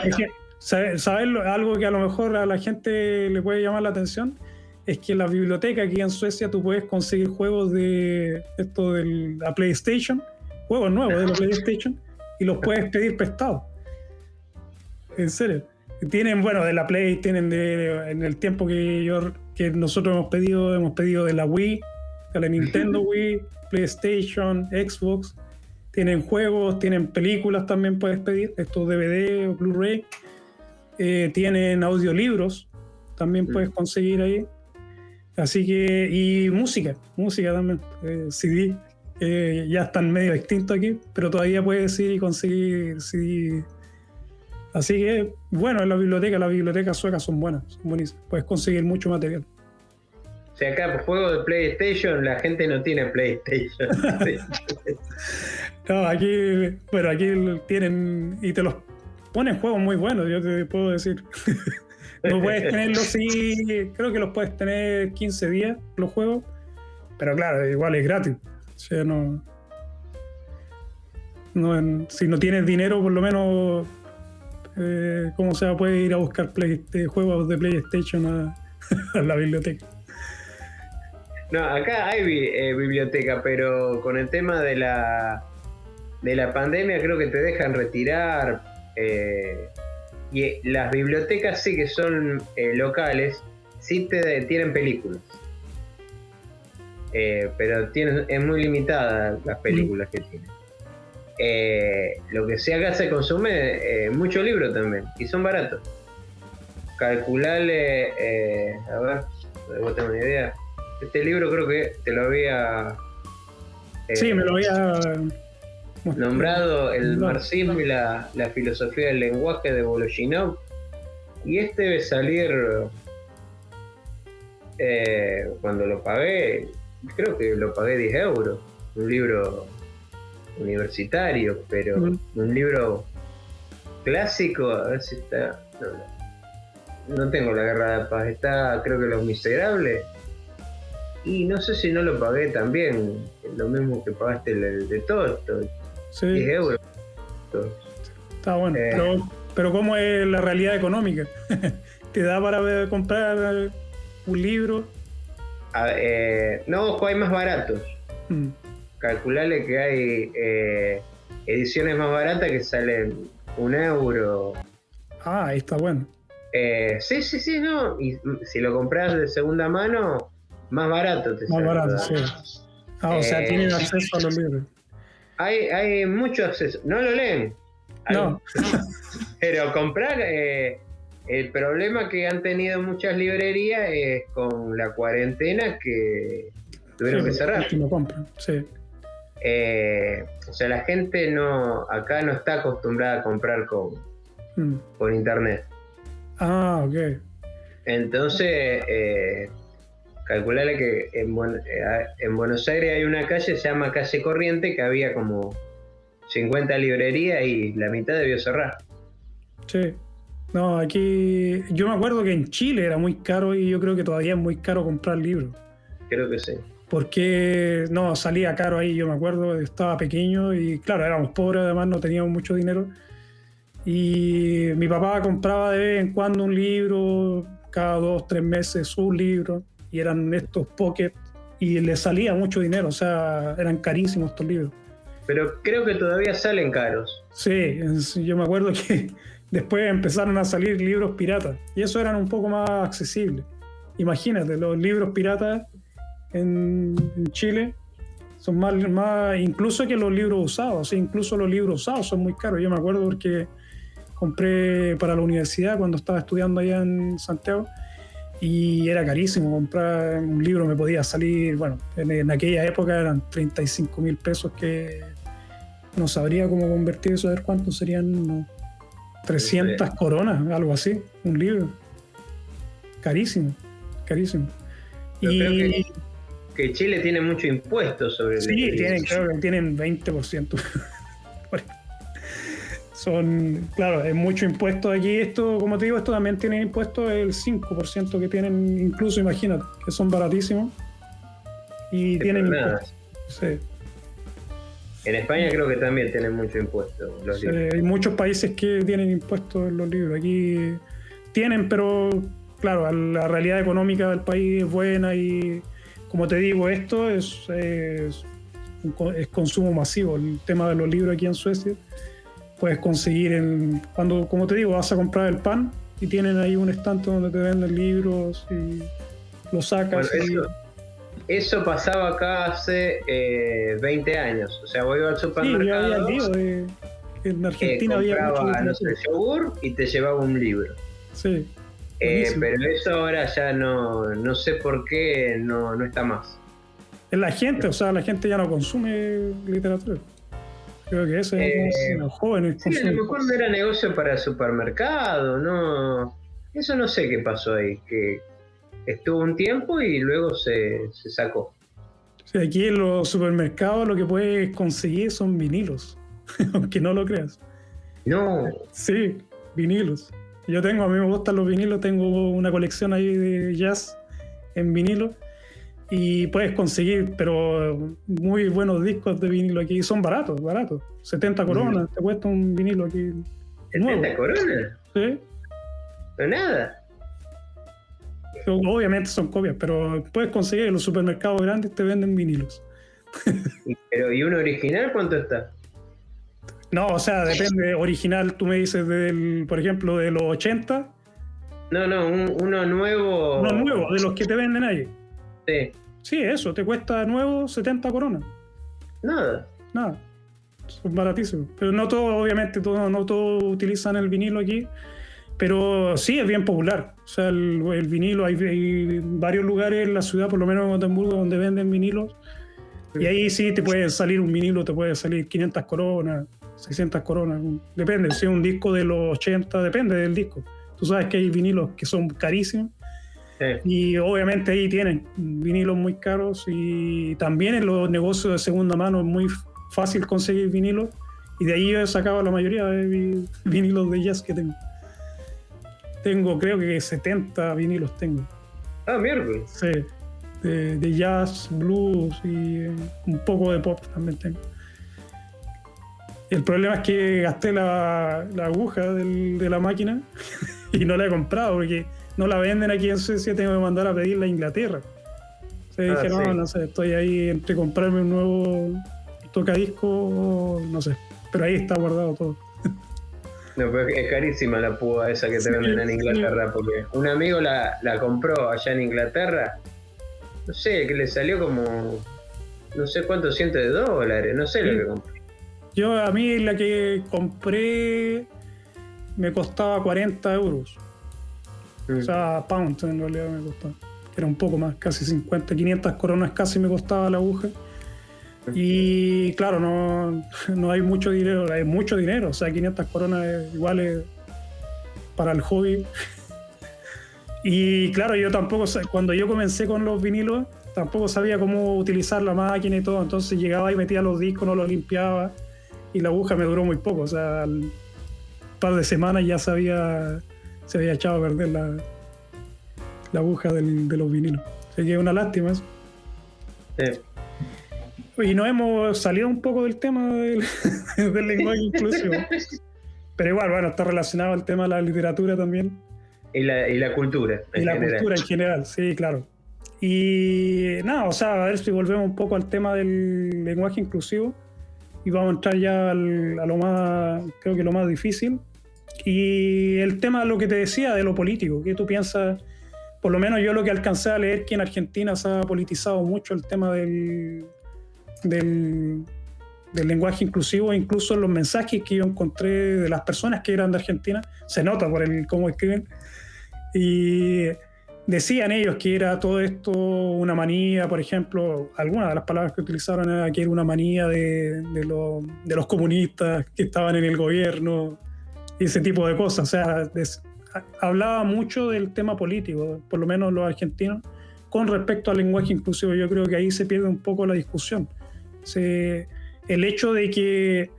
¿sabes? Algo que a lo mejor a la gente le puede llamar la atención es que en la biblioteca aquí en Suecia tú puedes conseguir juegos de esto de la PlayStation juegos nuevos de la PlayStation y los puedes pedir prestados. En serio. Tienen, bueno, de la Play, tienen de, en el tiempo que yo que nosotros hemos pedido, hemos pedido de la Wii, de la Nintendo [LAUGHS] Wii, PlayStation, Xbox. Tienen juegos, tienen películas también puedes pedir, estos DVD o Blu-ray. Eh, tienen audiolibros, también mm. puedes conseguir ahí. Así que, y música, música también, eh, CD ya están medio extintos aquí, pero todavía puedes ir y conseguir CD. Así que, bueno, en la biblioteca, las bibliotecas suecas son buenas, son buenísimas. Puedes conseguir mucho material. Sea, acá por juego de PlayStation la gente no tiene PlayStation. [LAUGHS] no, aquí, bueno, aquí tienen y te los ponen juegos muy buenos, yo te puedo decir. [LAUGHS] no puedes tenerlos, sí, creo que los puedes tener 15 días los juegos, pero claro, igual es gratis. O sea, no. si no tienes dinero, por lo menos. Eh, ¿Cómo se puede ir a buscar eh, juegos de PlayStation a, [LAUGHS] la biblioteca? No, acá hay eh, biblioteca, pero con el tema de la de la pandemia creo que te dejan retirar. y las bibliotecas sí que son locales, sí te tienen películas. Eh, pero tiene, es muy limitada las películas que tiene. Eh, lo que sí acá se consume eh, mucho libro también, y son baratos. Calcularle, a ver, vos tengo una idea. Este libro creo que te lo había. sí, me lo había. Nombrado El marxismo y la, la filosofía del lenguaje de Voloshinov. Y este debe salir. cuando lo pagué, creo que lo pagué 10 euros. Un libro universitario, pero un libro clásico, a ver si está. No, tengo la guerra de paz, está creo que Los Miserables. Y no sé si no lo pagué también, lo mismo que pagaste el, de Tolstoy. Sí. 10 euros. Está bueno, eh. pero, pero ¿cómo es la realidad económica? [LAUGHS] ¿Te da para comprar un libro eh, no, ojo, hay más baratos. Mm. Calcularle que hay eh, ediciones más baratas que salen un euro. Ah, ahí está bueno. Eh, sí, sí, sí, no. Y si lo compras de segunda mano, más barato te Más barato, sí. Ah, o sea, tienen acceso a los libros. Hay, hay mucho acceso. No lo leen. no. [LAUGHS] Pero comprar el problema que han tenido muchas librerías es con la cuarentena que tuvieron que cerrar. sí. Eh, o sea, la gente no acá no está acostumbrada a comprar con, mm. internet. Ah, ok. Entonces, eh, calcularle que en, eh, en Buenos Aires hay una calle, se llama Calle Corriente, que había como 50 librerías y la mitad debió cerrar. Sí. No, aquí yo me acuerdo que en Chile era muy caro y yo creo que todavía es muy caro comprar libros. Creo que sí. Porque no, salía caro ahí, yo me acuerdo, estaba pequeño y claro, éramos pobres, además no teníamos mucho dinero. Y mi papá compraba de vez en cuando un libro, cada dos, tres meses un libro, y eran estos pocket, y le salía mucho dinero, o sea, eran carísimos estos libros. Pero creo que todavía salen caros. Sí, yo me acuerdo que [LAUGHS] Después empezaron a salir libros piratas y eso eran un poco más accesibles. Imagínate, los libros piratas en, Chile son más, más, incluso que los libros usados, incluso los libros usados son muy caros. Yo me acuerdo porque compré para la universidad cuando estaba estudiando allá en Santiago y era carísimo comprar un libro, me podía salir, bueno, en, aquella época eran 35 mil pesos que no sabría cómo convertir eso, a ver cuántos serían 300 coronas, algo así, un libro. Carísimo, carísimo. y que, Chile tiene mucho impuesto sobre Sí, tienen, creo que tienen 20%. [LAUGHS] Son, claro, es mucho impuesto aquí. Esto, como te digo, esto también tiene impuesto el 5% que tienen, incluso imagínate, que son baratísimos. Y tienen Sí. En España creo que también tienen mucho impuesto. Los hay muchos países que tienen impuestos en los libros. Aquí tienen, pero claro, la realidad económica del país es buena y, como te digo, esto es, es, es consumo masivo. El tema de los libros aquí en Suecia puedes conseguir en, cuando, como te digo, vas a comprar el pan y tienen ahí un estante donde te venden libros y lo sacas. eso, pasaba acá hace 20 eh, años. O sea, voy al supermercado. Sí, había en Argentina había mucho no sé, yogur y te llevaba un libro. Sí. Eh, pero eso ahora ya no, no sé por qué no, no está más. Es la gente, o sea, la gente ya no consume literatura. Creo que eso es eh, los jóvenes. Sí, a lo mejor no era negocio para supermercado, no. Eso no sé qué pasó ahí, que estuvo un tiempo y luego se, sacó. Sí, aquí en los supermercados lo que puedes conseguir son vinilos, [LAUGHS] aunque no lo creas. No. Sí, vinilos. Yo tengo, a mí me gustan los vinilos, tengo una colección ahí de jazz en vinilo y puedes conseguir, pero muy buenos discos de vinilo aquí. Son baratos, baratos. 70 coronas, te cuesta un vinilo aquí. ¿70 coronas? Sí. No nada. Obviamente son copias, pero puedes conseguir en los supermercados grandes te venden vinilos. pero ¿y uno original cuánto está? No, o sea, depende. Original, tú me dices, del, por ejemplo, de los 80. No, no, uno nuevo. Uno nuevo, de los que te venden ahí. Sí. eso, te cuesta nuevo 70 coronas. Nada. Nada. Son baratísimos. Pero no todos, obviamente, todo, no todos utilizan el vinilo aquí. Pero sí es bien popular. O sea, el, vinilo, hay, varios lugares en la ciudad, por lo menos en Gotemburgo, donde venden vinilos. Y ahí sí te puede salir un vinilo, te puede salir 500 coronas, 600 coronas. Depende, si es un disco de los 80, depende del disco. Tú sabes que hay vinilos que son carísimos y obviamente ahí tienen vinilos muy caros y también en los negocios de segunda mano es muy fácil conseguir vinilos y de ahí he sacado la mayoría de vinilos de jazz que tengo. Tengo creo que 70 vinilos tengo. Ah, mierda. Sí, de, jazz, blues y un poco de pop también tengo. El problema es que gasté la, aguja de la máquina [LAUGHS] y no la he comprado porque no la venden aquí en Suecia, tengo que mandar a pedirla a Inglaterra. Se ah, dije, no, no sé, estoy ahí entre comprarme un nuevo tocadisco, no sé. Pero ahí está guardado todo. No, pero es carísima la púa esa que te venden en Inglaterra, porque un amigo la, compró allá en Inglaterra, no sé, que le salió como no sé cuántos cientos de dólares, no sé lo que compré. Yo a mí la que compré me costaba 40 euros. O sea, pounds en realidad me costaba. Era un poco más, casi 50, 500 coronas casi me costaba la aguja. Y claro, no, no hay mucho dinero, hay mucho dinero. O sea, 500 coronas igual para el hobby. [LAUGHS] Y claro, yo tampoco, cuando yo comencé con los vinilos, tampoco sabía cómo utilizar la máquina y todo. Entonces llegaba y metía los discos, no los limpiaba. Y la aguja me duró muy poco. O sea, un par de semanas ya sabía se había echado a perder la, la aguja de los vinilos. Así que es una lástima eso. Y nos hemos salido un poco del tema [LAUGHS] del, lenguaje inclusivo. Pero igual, bueno, está relacionado al tema de la literatura también. Y la, y la cultura. y la cultura en general, sí, claro. Y nada, o sea, a ver si volvemos un poco al tema del lenguaje inclusivo. Y vamos a entrar ya a lo más, creo que lo más difícil, y el tema, lo que te decía de lo político, ¿qué tú piensas? Por lo menos yo lo que alcancé a leer que en Argentina se ha politizado mucho el tema del, del, lenguaje inclusivo, incluso los mensajes que yo encontré de las personas que eran de Argentina, se nota por el cómo escriben. Y decían ellos que era todo esto una manía, por ejemplo, algunas de las palabras que utilizaron era que era una manía de, de, de los comunistas que estaban en el gobierno ese tipo de cosas. O sea, hablaba mucho del tema político, por lo menos los argentinos, con respecto al lenguaje inclusivo. Yo creo que ahí se pierde un poco la discusión. el hecho de que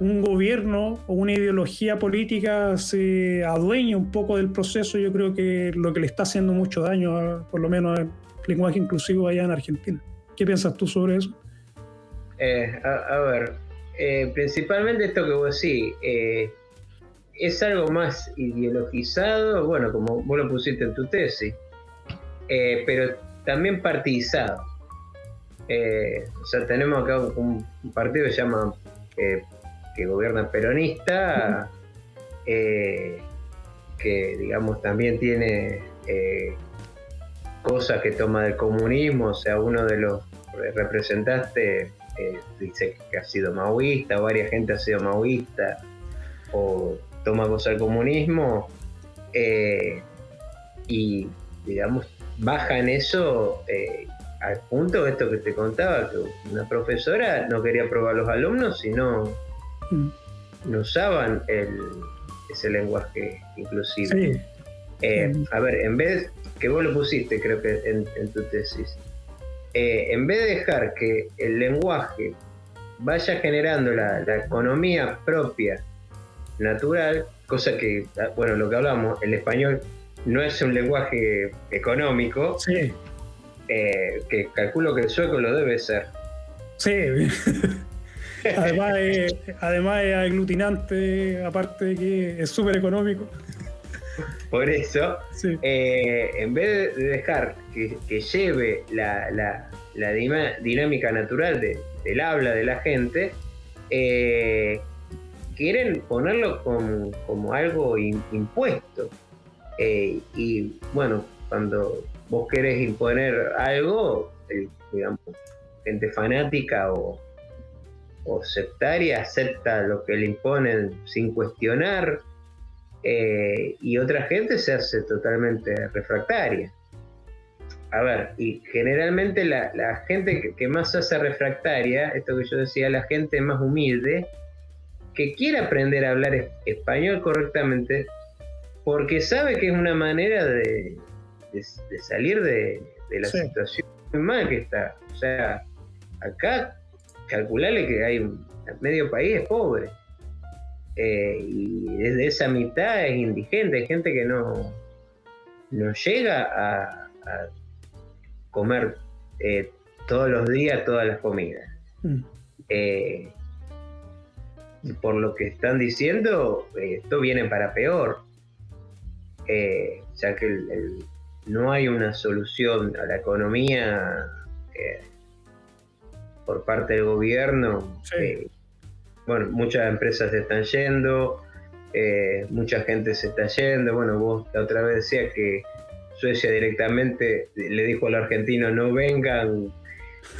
un gobierno o una ideología política se adueñe un poco del proceso, yo creo que lo que le está haciendo mucho daño, por lo menos al lenguaje inclusivo allá en Argentina. ¿Qué piensas tú sobre eso? Eh, a, ver, eh, principalmente esto que vos decís, eh, es algo más ideologizado, bueno, como vos lo pusiste en tu tesis, pero también partidizado. o sea, tenemos acá un, partido que se llama, que gobierna peronista, que digamos también tiene cosas que toma del comunismo, o sea, uno de los representantes eh, dice que ha sido maoísta, varias gente ha sido maoísta, o toma cosas del comunismo, eh, y digamos, baja en eso eh, al punto de esto que te contaba, que una profesora no quería probar a los alumnos si no, mm. no usaban ese lenguaje inclusive. Mm. A ver, en vez que vos lo pusiste, creo que en, tu tesis, eh, en vez de dejar que el lenguaje vaya generando la, economía propia, natural, cosa que, ah, bueno, lo que hablamos, el español no es un lenguaje económico, sí. Eh, que calculo que el sueco lo debe ser. Sí, [LAUGHS] además, además es aglutinante, aparte de que es súper económico. Por eso, eh, en vez de dejar que, lleve la, dinámica natural del habla de la gente, eh, quieren ponerlo como, algo impuesto. Eh, y bueno, cuando vos querés imponer algo, digamos, gente fanática o, o sectaria acepta lo que le imponen sin cuestionar eh, y otra gente se hace totalmente refractaria. A ver, y generalmente la, gente que, más se hace refractaria, esto que yo decía, la gente más humilde, que quiere aprender a hablar español correctamente, porque sabe que es una manera de, salir de, la situación mal que está. O sea, acá calcularle que hay medio país es pobre. Eh, y desde esa mitad es indigente, hay gente que no, no llega a, comer eh, todos los días todas las comidas. Mm. Eh, y por lo que están diciendo, esto viene para peor, ya que no hay una solución a la economía por parte del gobierno bueno, muchas empresas se están yendo, eh, mucha gente se está yendo. Bueno, vos la otra vez decías que Suecia directamente le dijo al argentino no vengan,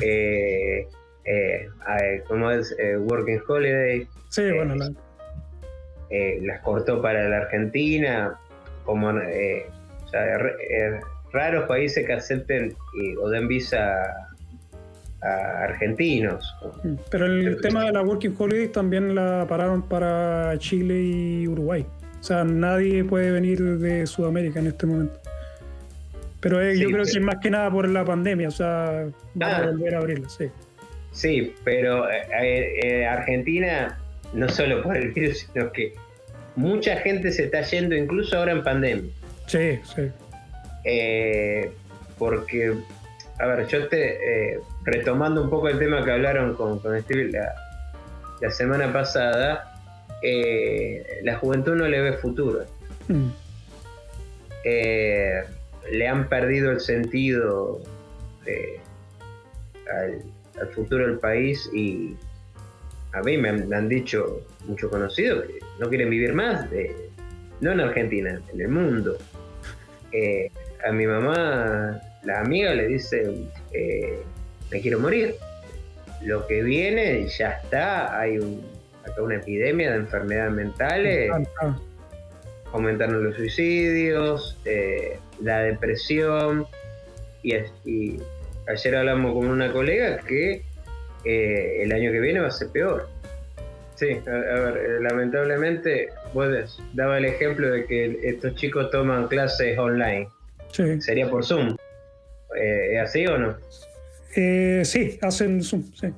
eh, eh ¿cómo es? Eh, working Holiday. Sí, bueno, las cortó para la Argentina, como raros países que acepten o den visa argentinos. Pero el tema de la Working Holiday también la pararon para Chile y Uruguay. O sea, nadie puede venir de Sudamérica en este momento. Pero yo creo que es más que nada por la pandemia, o sea, van a ah. volver a abrirla, sí. Sí, pero eh, eh, Argentina, no solo por el virus, [LAUGHS] sino que mucha gente se está yendo incluso ahora en pandemia. Sí, sí. Eh, porque a ver, yo te, eh, retomando un poco el tema que hablaron con, Steve la, semana pasada, la juventud no le ve futuro. Mm. Eh, le han perdido el sentido al, futuro del país y a mí me han, dicho muchos conocidos que no quieren vivir más, no en Argentina, en el mundo. a mi mamá la amiga le dice, eh, me quiero morir. Lo que viene ya está, hay acá una epidemia de enfermedades mentales, aumentando los suicidios, eh, la depresión, y, ayer hablamos con una colega que eh, el año que viene va a ser peor. Sí, a, ver, eh, lamentablemente vos daba el ejemplo de que estos chicos toman clases online. Sí. Sería por Zoom. Eh, ¿Es así o no? Eh, sí, hacen Zoom, sí.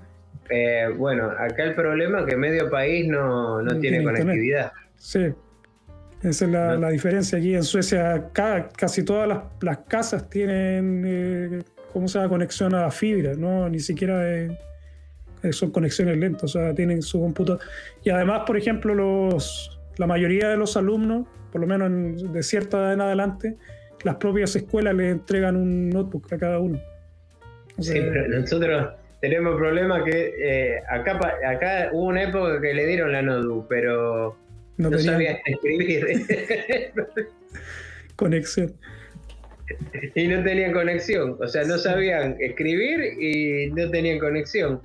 bueno, acá el problema es que medio país no, tiene, conectividad. Sí, esa es la, diferencia. Aquí en Suecia casi todas las, casas tienen, ¿cómo se llama? Conexión a fibra, ¿no? Ni siquiera de son conexiones lentas, o sea, tienen su computador. Y además, por ejemplo, los, la mayoría de los alumnos, por lo menos de cierta edad en adelante, las propias escuelas les entregan un notebook a cada uno. sí, pero nosotros tenemos problema que eh, acá, acá hubo una época que le dieron la notebook, pero no, sabían escribir. [LAUGHS] conexión. Y no tenían conexión, o sea, no sabían escribir y no tenían conexión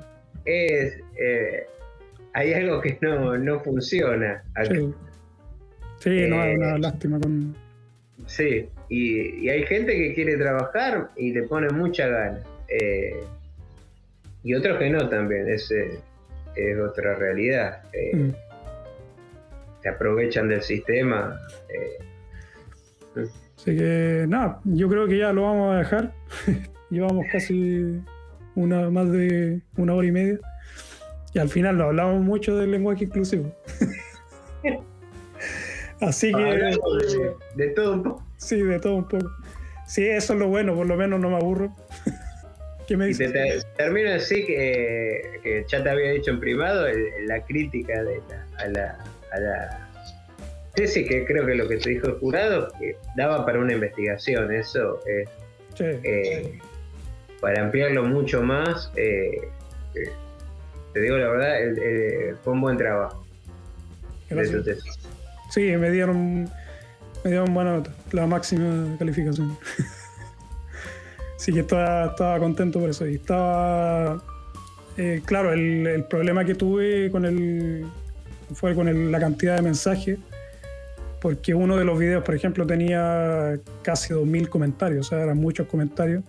es, eh, hay algo que no, funciona. Sí, no, es una eh, lástima con... Sí, y, hay gente que quiere trabajar y le pone mucha gana. Eh, y otros que no también, es, es otra realidad. Mm. Se aprovechan del sistema. Así que nada, yo creo que ya lo vamos a dejar. [LAUGHS] Llevamos casi una, más de una hora y media. Y al final no hablamos mucho del lenguaje inclusivo. [LAUGHS] Así que. De, todo un poco. Sí, de todo un poco. Sí, eso es lo bueno, por lo menos no me aburro. [LAUGHS] ¿Qué me dices? termino así que, ya te había dicho en privado la crítica de a, la, a la tesis, que creo que lo que te dijo el jurado, que daba para una investigación. Eso es. Eh, para ampliarlo mucho más, eh, eh, te digo la verdad, fue un buen trabajo. Sí, me dieron, me dieron buena nota, la máxima calificación. [LAUGHS] sí que estaba, estaba contento por eso. Y estaba, eh, claro, el, problema que tuve con el, fue con la cantidad de mensajes porque uno de los videos, por ejemplo, tenía casi 2.000 comentarios, o sea, eran muchos comentarios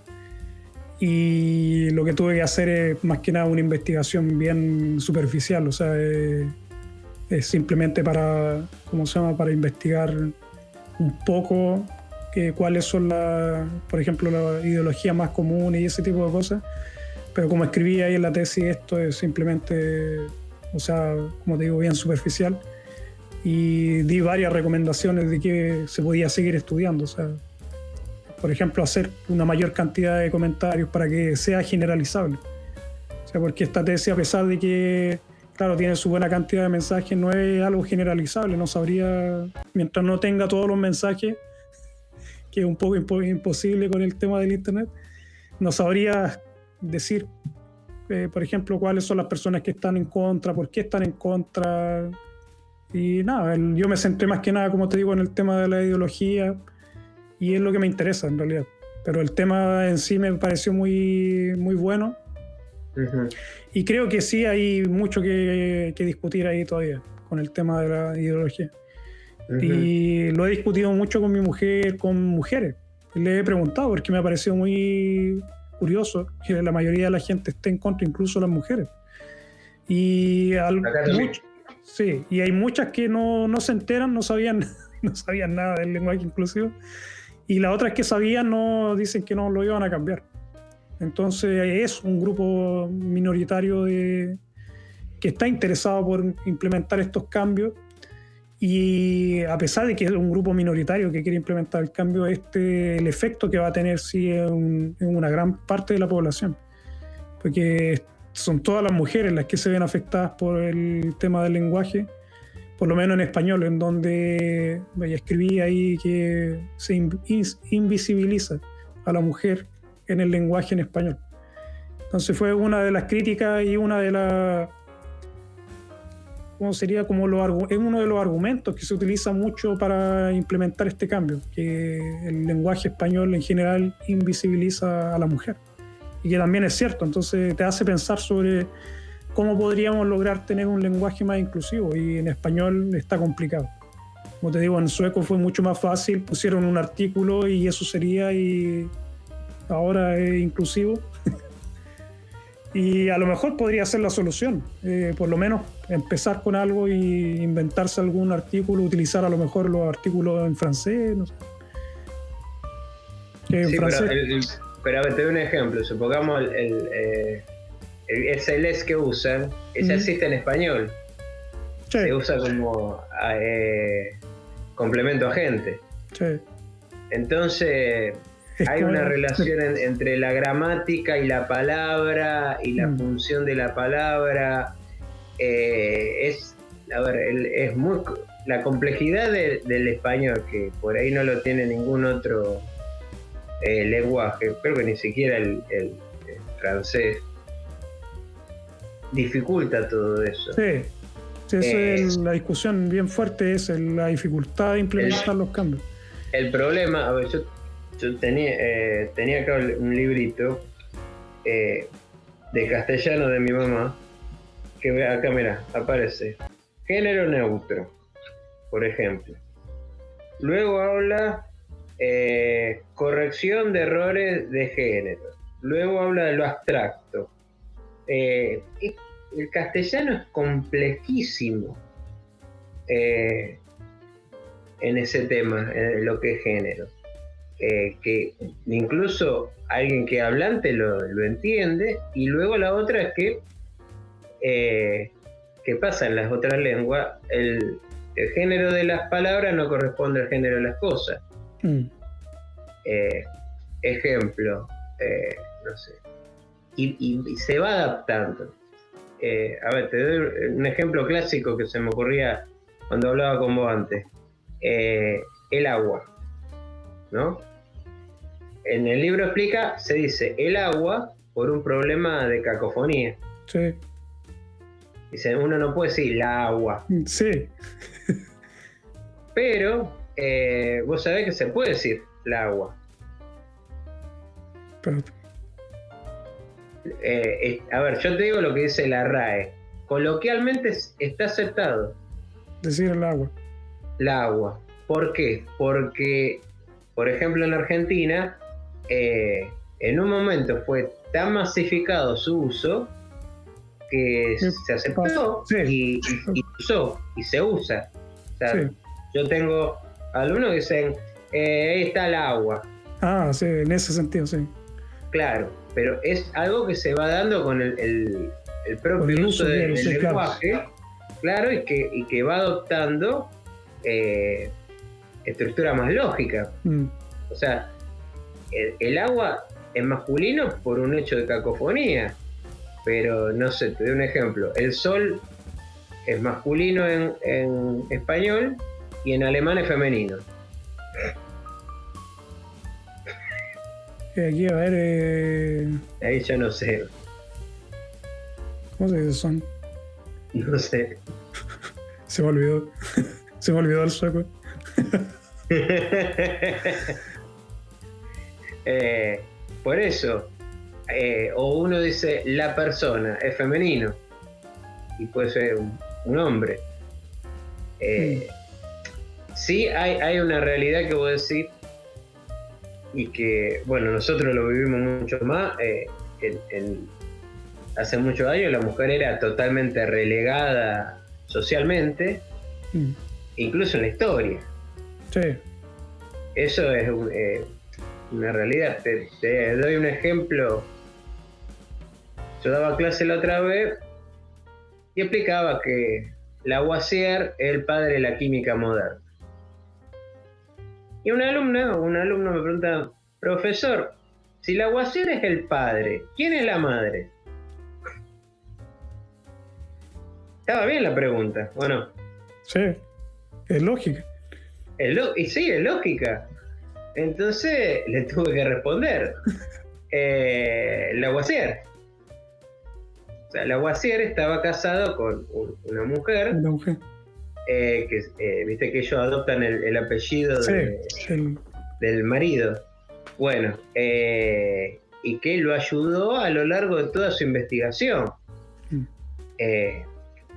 y lo que tuve que hacer es más que nada una investigación bien superficial, o sea, es, simplemente para, ¿cómo se llama?, para investigar un poco cuáles son, las, por ejemplo, las ideologías más comunes y ese tipo de cosas. Pero como escribí ahí en la tesis, esto es simplemente, o sea, como te digo, bien superficial. Y di varias recomendaciones de que se podía seguir estudiando, o sea, por ejemplo, hacer una mayor cantidad de comentarios para que sea generalizable. O sea, porque esta tesis, a pesar de que, claro, tiene su buena cantidad de mensajes, no es algo generalizable. No sabría, mientras no tenga todos los mensajes, [LAUGHS] que es un poco imposible con el tema del Internet, no sabría decir, eh, por ejemplo, cuáles son las personas que están en contra, por qué están en contra. Y nada, yo me centré más que nada, como te digo, en el tema de la ideología y es lo que me interesa en realidad. Pero el tema en sí me pareció muy, muy bueno. Y creo que sí hay mucho que, discutir ahí todavía con el tema de la ideología. Y lo he discutido mucho con mi mujer, con mujeres. Le he preguntado porque me ha parecido muy curioso que la mayoría de la gente esté en contra, incluso las mujeres. Y sí, y hay muchas que no, no se enteran, no sabían, [LAUGHS] no sabían nada del lenguaje inclusivo. Y la otra es que sabían, no dicen que no lo iban a cambiar. Entonces es un grupo minoritario de, que está interesado por implementar estos cambios. Y a pesar de que es un grupo minoritario que quiere implementar el cambio, este el efecto que va a tener sí en, en una gran parte de la población, porque son todas las mujeres las que se ven afectadas por el tema del lenguaje por lo menos en español, en donde escribí ahí que se invisibiliza a la mujer en el lenguaje en español. Entonces fue una de las críticas y una de las... ¿Cómo sería? Como lo, es uno de los argumentos que se utiliza mucho para implementar este cambio, que el lenguaje español en general invisibiliza a la mujer. Y que también es cierto, entonces te hace pensar sobre cómo podríamos lograr tener un lenguaje más inclusivo y en español está complicado. Como te digo, en sueco fue mucho más fácil, pusieron un artículo y eso sería y ahora es inclusivo. [LAUGHS] Y a lo mejor podría ser la solución, eh, por lo menos empezar con algo y inventarse algún artículo, utilizar a lo mejor los artículos en francés, no sé. Pero, a ver, te doy un ejemplo. Supongamos el, el, eh, el que usan, ese existe en español. Se usa como eh, complemento agente. Sí. Entonces, hay una relación entre la gramática y la palabra y la mm. función de la palabra. Eh, es, a ver, es muy. La complejidad del español, que por ahí no lo tiene ningún otro eh, lenguaje, creo que ni siquiera el, francés, dificulta todo eso. Sí, sí eso es la discusión bien fuerte, es la dificultad de implementar los cambios. El problema, a ver, yo yo tenía, eh, tenía acá un librito eh, de castellano de mi mamá, que acá, mira, aparece. Género neutro, por ejemplo. Luego habla eh, corrección de errores de género. Luego habla de lo abstracto. el castellano es complejísimo en ese tema, en lo que es género. Eh, que incluso alguien que hablante lo, entiende, y luego la otra es que, eh, ¿qué pasa en las otras lenguas? El, género de las palabras no corresponde al género de las cosas. Mm. Eh, ejemplo, no sé, y, se va adaptando. a ver, te doy un ejemplo clásico que se me ocurría cuando hablaba con vos antes. el agua. ¿no? En el libro explica, se dice el agua por un problema de cacofonía. Sí. Dice, uno no puede decir la agua. Sí. Pero eh, vos sabés que se puede decir la agua. Eh, a ver, yo te digo lo que dice la RAE. Coloquialmente está aceptado. Decir el agua. La agua. ¿Por qué? Porque por ejemplo, en Argentina, eh, en un momento fue tan masificado su uso que se aceptó y, usó y se usa. Yo tengo alumnos que dicen, eh, ahí está el agua. Ah, sí, en ese sentido, sí. Claro, pero es algo que se va dando con el, propio uso, del, lenguaje, claro, y, que, y que va adoptando eh, estructura más lógica. Mm. O sea, el, agua es masculino por un hecho de cacofonía. Pero no sé, te doy un ejemplo. El sol es masculino en, español y en alemán es femenino. Aquí, a ver. Eh, Ahí ya no sé. ¿Cómo se dice son? No sé. [LAUGHS] se me olvidó. [LAUGHS] se me olvidó el sueco. [LAUGHS] Eh, por eso, eh, o uno dice la persona es femenino y puede ser un, hombre. Eh, sí, hay, hay, una realidad que voy a decir y que, bueno, nosotros lo vivimos mucho más. hace muchos años la mujer era totalmente relegada socialmente, mm. incluso en la historia. Eso es eh, una realidad. Te, doy un ejemplo. Yo daba clase la otra vez y explicaba que Lavoisier es el padre de la química moderna. Y una alumna, un alumno me pregunta, profesor, si Lavoisier es el padre, ¿quién es la madre? Estaba bien la pregunta, bueno. Sí, es lógica y sí, es lógica. Entonces le tuve que responder. [LAUGHS] Eh, Lavoisier. O sea, Lavoisier estaba casado con una mujer. Una mujer. Eh, que eh, viste que ellos adoptan el, apellido del marido. Bueno, eh, y que lo ayudó a lo largo de toda su investigación. Mm.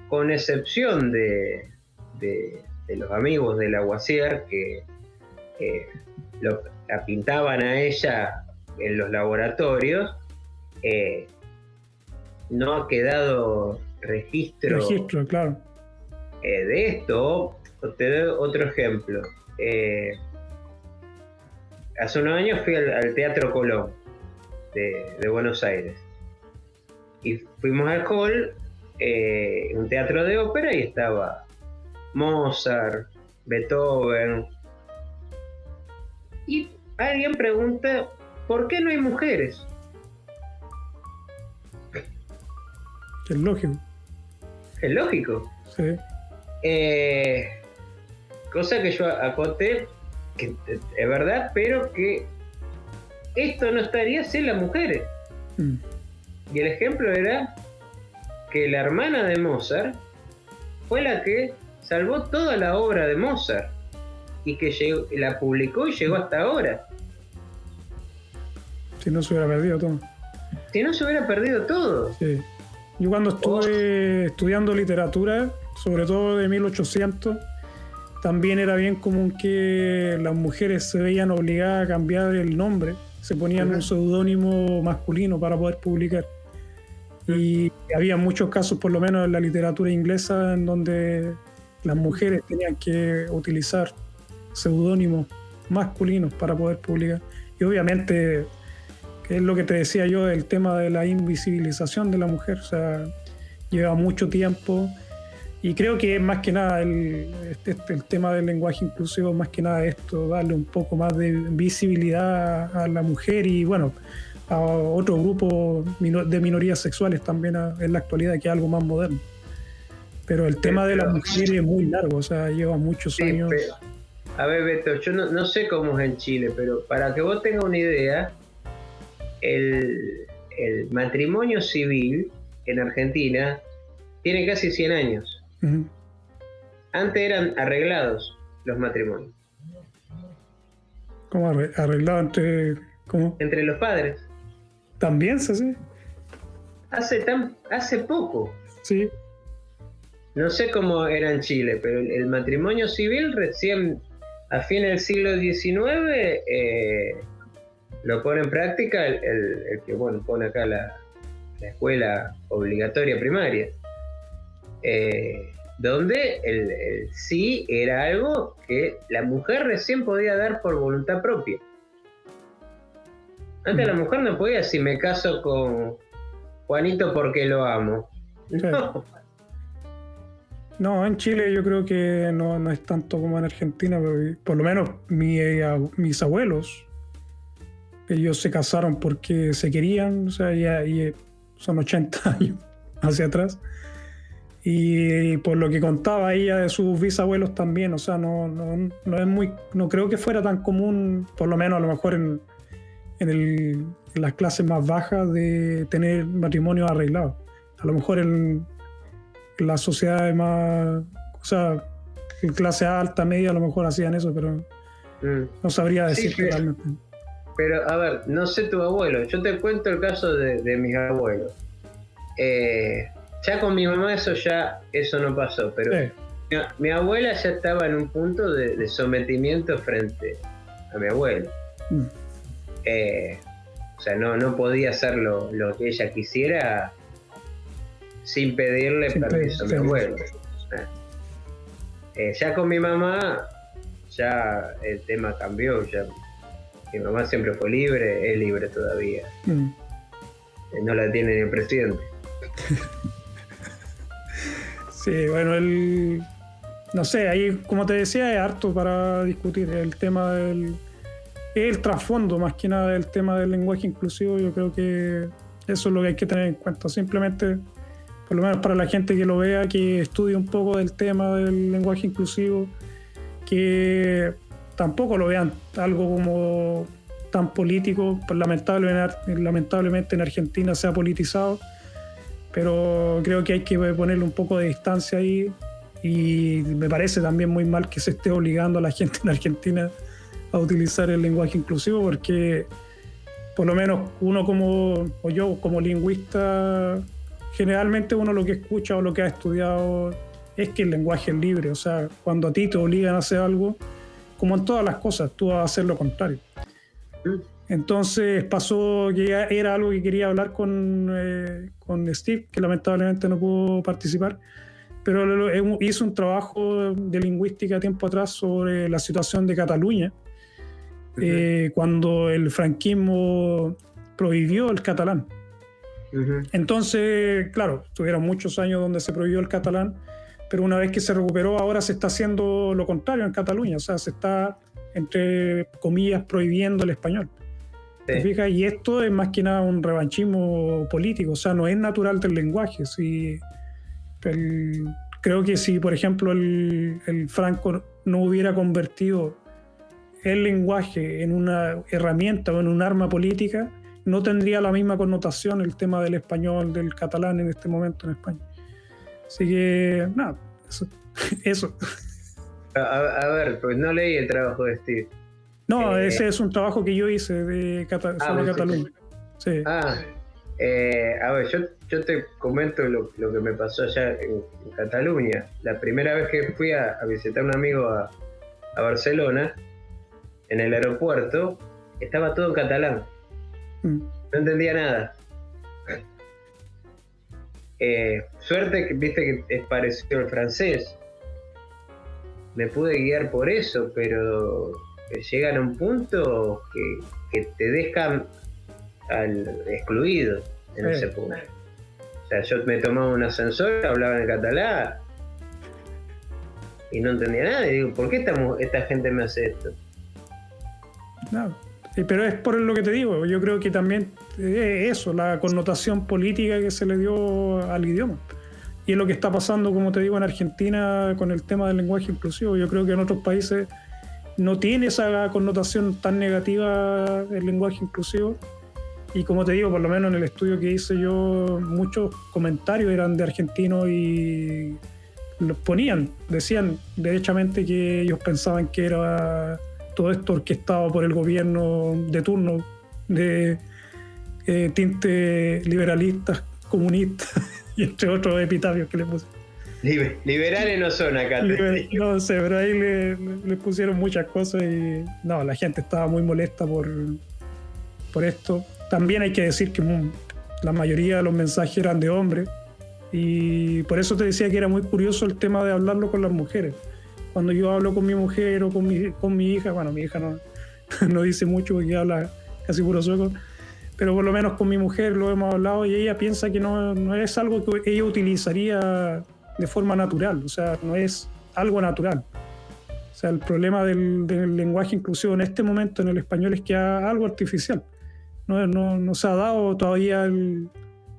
con excepción de, de los amigos del Aguasier que la pintaban a ella en los laboratorios, no ha quedado registro, registro claro. Eh, de esto. Te doy otro ejemplo. Eh, hace unos años fui al, Teatro Colón de, Buenos Aires. Y fuimos al hall, eh, un teatro de ópera, y estaba Mozart, Beethoven. Y alguien pregunta, ¿por qué no hay mujeres? Es lógico. Es lógico. Sí. Eh, cosa que yo acoté, que es verdad, pero que esto no estaría sin las mujeres. Mm. Y el ejemplo era que la hermana de Mozart fue la que salvó toda la obra de Mozart y que la publicó y llegó hasta ahora. Si no se hubiera perdido todo. Si no se hubiera perdido todo. Sí. Yo cuando estuve estudiando literatura, sobre todo de 1800, también era bien común que las mujeres se veían obligadas a cambiar el nombre, se ponían un seudónimo masculino para poder publicar. Y había muchos casos, por lo menos en la literatura inglesa, en donde las mujeres tenían que utilizar seudónimos masculinos para poder publicar. Y obviamente, es lo que te decía yo, el tema de la invisibilización de la mujer, o sea, lleva mucho tiempo y creo que más que nada el, este, este, el tema del lenguaje inclusivo, más que nada esto, darle un poco más de visibilidad a la mujer y bueno, a otro grupo de minorías sexuales también en la actualidad, que es algo más moderno. Pero el tema de la mujer es muy largo, o sea, lleva muchos años. a ver, Beto, yo no, sé cómo es en Chile, pero para que vos tengas una idea, el, el matrimonio civil en Argentina tiene casi 100 años. Antes eran arreglados los matrimonios. ¿Cómo arreglado entre cómo? Entre los padres. ¿También se hace? Hace, tan, hace poco. Sí. No sé cómo era en Chile, pero el, matrimonio civil recién a fin del siglo XIX eh, lo pone en práctica el, que bueno pone acá la, la escuela obligatoria primaria. Eh, donde el, sí era algo que la mujer recién podía dar por voluntad propia. Antes la mujer no podía si me caso con Juanito porque lo amo. No. en Chile yo creo que no, es tanto como en Argentina, pero por lo menos mis abuelos, ellos se casaron porque se querían, o sea, ya, son 80 [LAUGHS] años hacia atrás. Y por lo que contaba ella de sus bisabuelos también, o sea, no, no, no, es muy, no creo que fuera tan común, por lo menos a lo mejor en, en, el, en las clases más bajas, de tener matrimonio arreglado. A lo mejor en, las sociedades más, o sea, en clase alta, media, a lo mejor hacían eso, pero mm. no sabría decir realmente. Pero a ver, no sé tu abuelo, yo te cuento el caso de, de mis abuelos. Eh, ya con mi mamá eso ya eso no pasó, pero mi, abuela ya estaba en un punto de, sometimiento frente a mi abuelo. Mm. Eh, o sea, no, no podía hacer lo, que ella quisiera sin pedirle permiso a mi abuelo. Eh, ya con mi mamá, ya el tema cambió. Ya, mi mamá siempre fue libre, es libre todavía. Mm. Eh, no la tiene ni el presidente. [LAUGHS] Sí, bueno, el. No sé, ahí, como te decía, es harto para discutir el tema del. El trasfondo, más que nada, del tema del lenguaje inclusivo. Yo creo que eso es lo que hay que tener en cuenta. Simplemente, por lo menos para la gente que lo vea, que estudie un poco del tema del lenguaje inclusivo, que tampoco lo vean algo como tan político, pues lamentablemente, lamentablemente en Argentina se ha politizado pero creo que hay que ponerle un poco de distancia ahí y me parece también muy mal que se esté obligando a la gente en Argentina a utilizar el lenguaje inclusivo porque por lo menos uno como, yo como lingüista, generalmente uno lo que escucha o lo que ha estudiado es que el lenguaje es libre, o sea, cuando a ti te obligan a hacer algo, como en todas las cosas, tú vas a hacer lo contrario. Entonces pasó que era algo que quería hablar con, eh, con Steve, que lamentablemente no pudo participar, pero hizo un trabajo de lingüística tiempo atrás sobre la situación de Cataluña, eh, cuando el franquismo prohibió el catalán. Entonces, claro, tuvieron muchos años donde se prohibió el catalán, pero una vez que se recuperó, ahora se está haciendo lo contrario en Cataluña, o sea, se está, entre comillas, prohibiendo el español. Y esto es más que nada un revanchismo político, o sea, no es natural del lenguaje. Si creo que si, por ejemplo, el, Franco no hubiera convertido el lenguaje en una herramienta o en un arma política, no tendría la misma connotación el tema del español, del catalán en este momento en España. Así que, nada, eso. [LAUGHS] A, ver, pues no leí el trabajo de Steve. No, eh, ese es un trabajo que yo hice de ah, sobre Cataluña. Sí. Ah, eh, a ver, yo, te comento lo, que me pasó allá en, Cataluña. La primera vez que fui a, visitar a un amigo a, Barcelona, en el aeropuerto, estaba todo en catalán. Mm. No entendía nada. Eh, suerte que viste que es parecido al francés. Me pude guiar por eso, pero llegan a un punto que, te dejan al excluido en ese punto. O sea, yo me tomaba un ascensor, hablaba en catalán y no entendía nada. Y digo, ¿por qué esta, gente me hace esto? No, pero es por lo que te digo. Yo creo que también es eso, la connotación política que se le dio al idioma. Y es lo que está pasando, como te digo, en Argentina con el tema del lenguaje inclusivo. Yo creo que en otros países no tiene esa connotación tan negativa el lenguaje inclusivo. Y como te digo, por lo menos en el estudio que hice yo, muchos comentarios eran de argentinos y los ponían, decían derechamente que ellos pensaban que era todo esto orquestado por el gobierno de turno de eh, tinte liberalistas, comunistas [LAUGHS] y entre otros epitafios que le puse liberales no son acá. no sé, pero ahí le, pusieron muchas cosas y no, la gente estaba muy molesta por, por esto. También hay que decir que la mayoría de los mensajes eran de hombres y por eso te decía que era muy curioso el tema de hablarlo con las mujeres. Cuando yo hablo con mi mujer o con mi, con mi hija, bueno, mi hija no, [LAUGHS] no dice mucho porque habla casi puro sueco, pero por lo menos con mi mujer lo hemos hablado y ella piensa que no, no es algo que ella utilizaría de forma natural, o sea, no es algo natural. O sea, el problema del, lenguaje inclusivo en este momento en el español es que es algo artificial. No, no, se ha dado todavía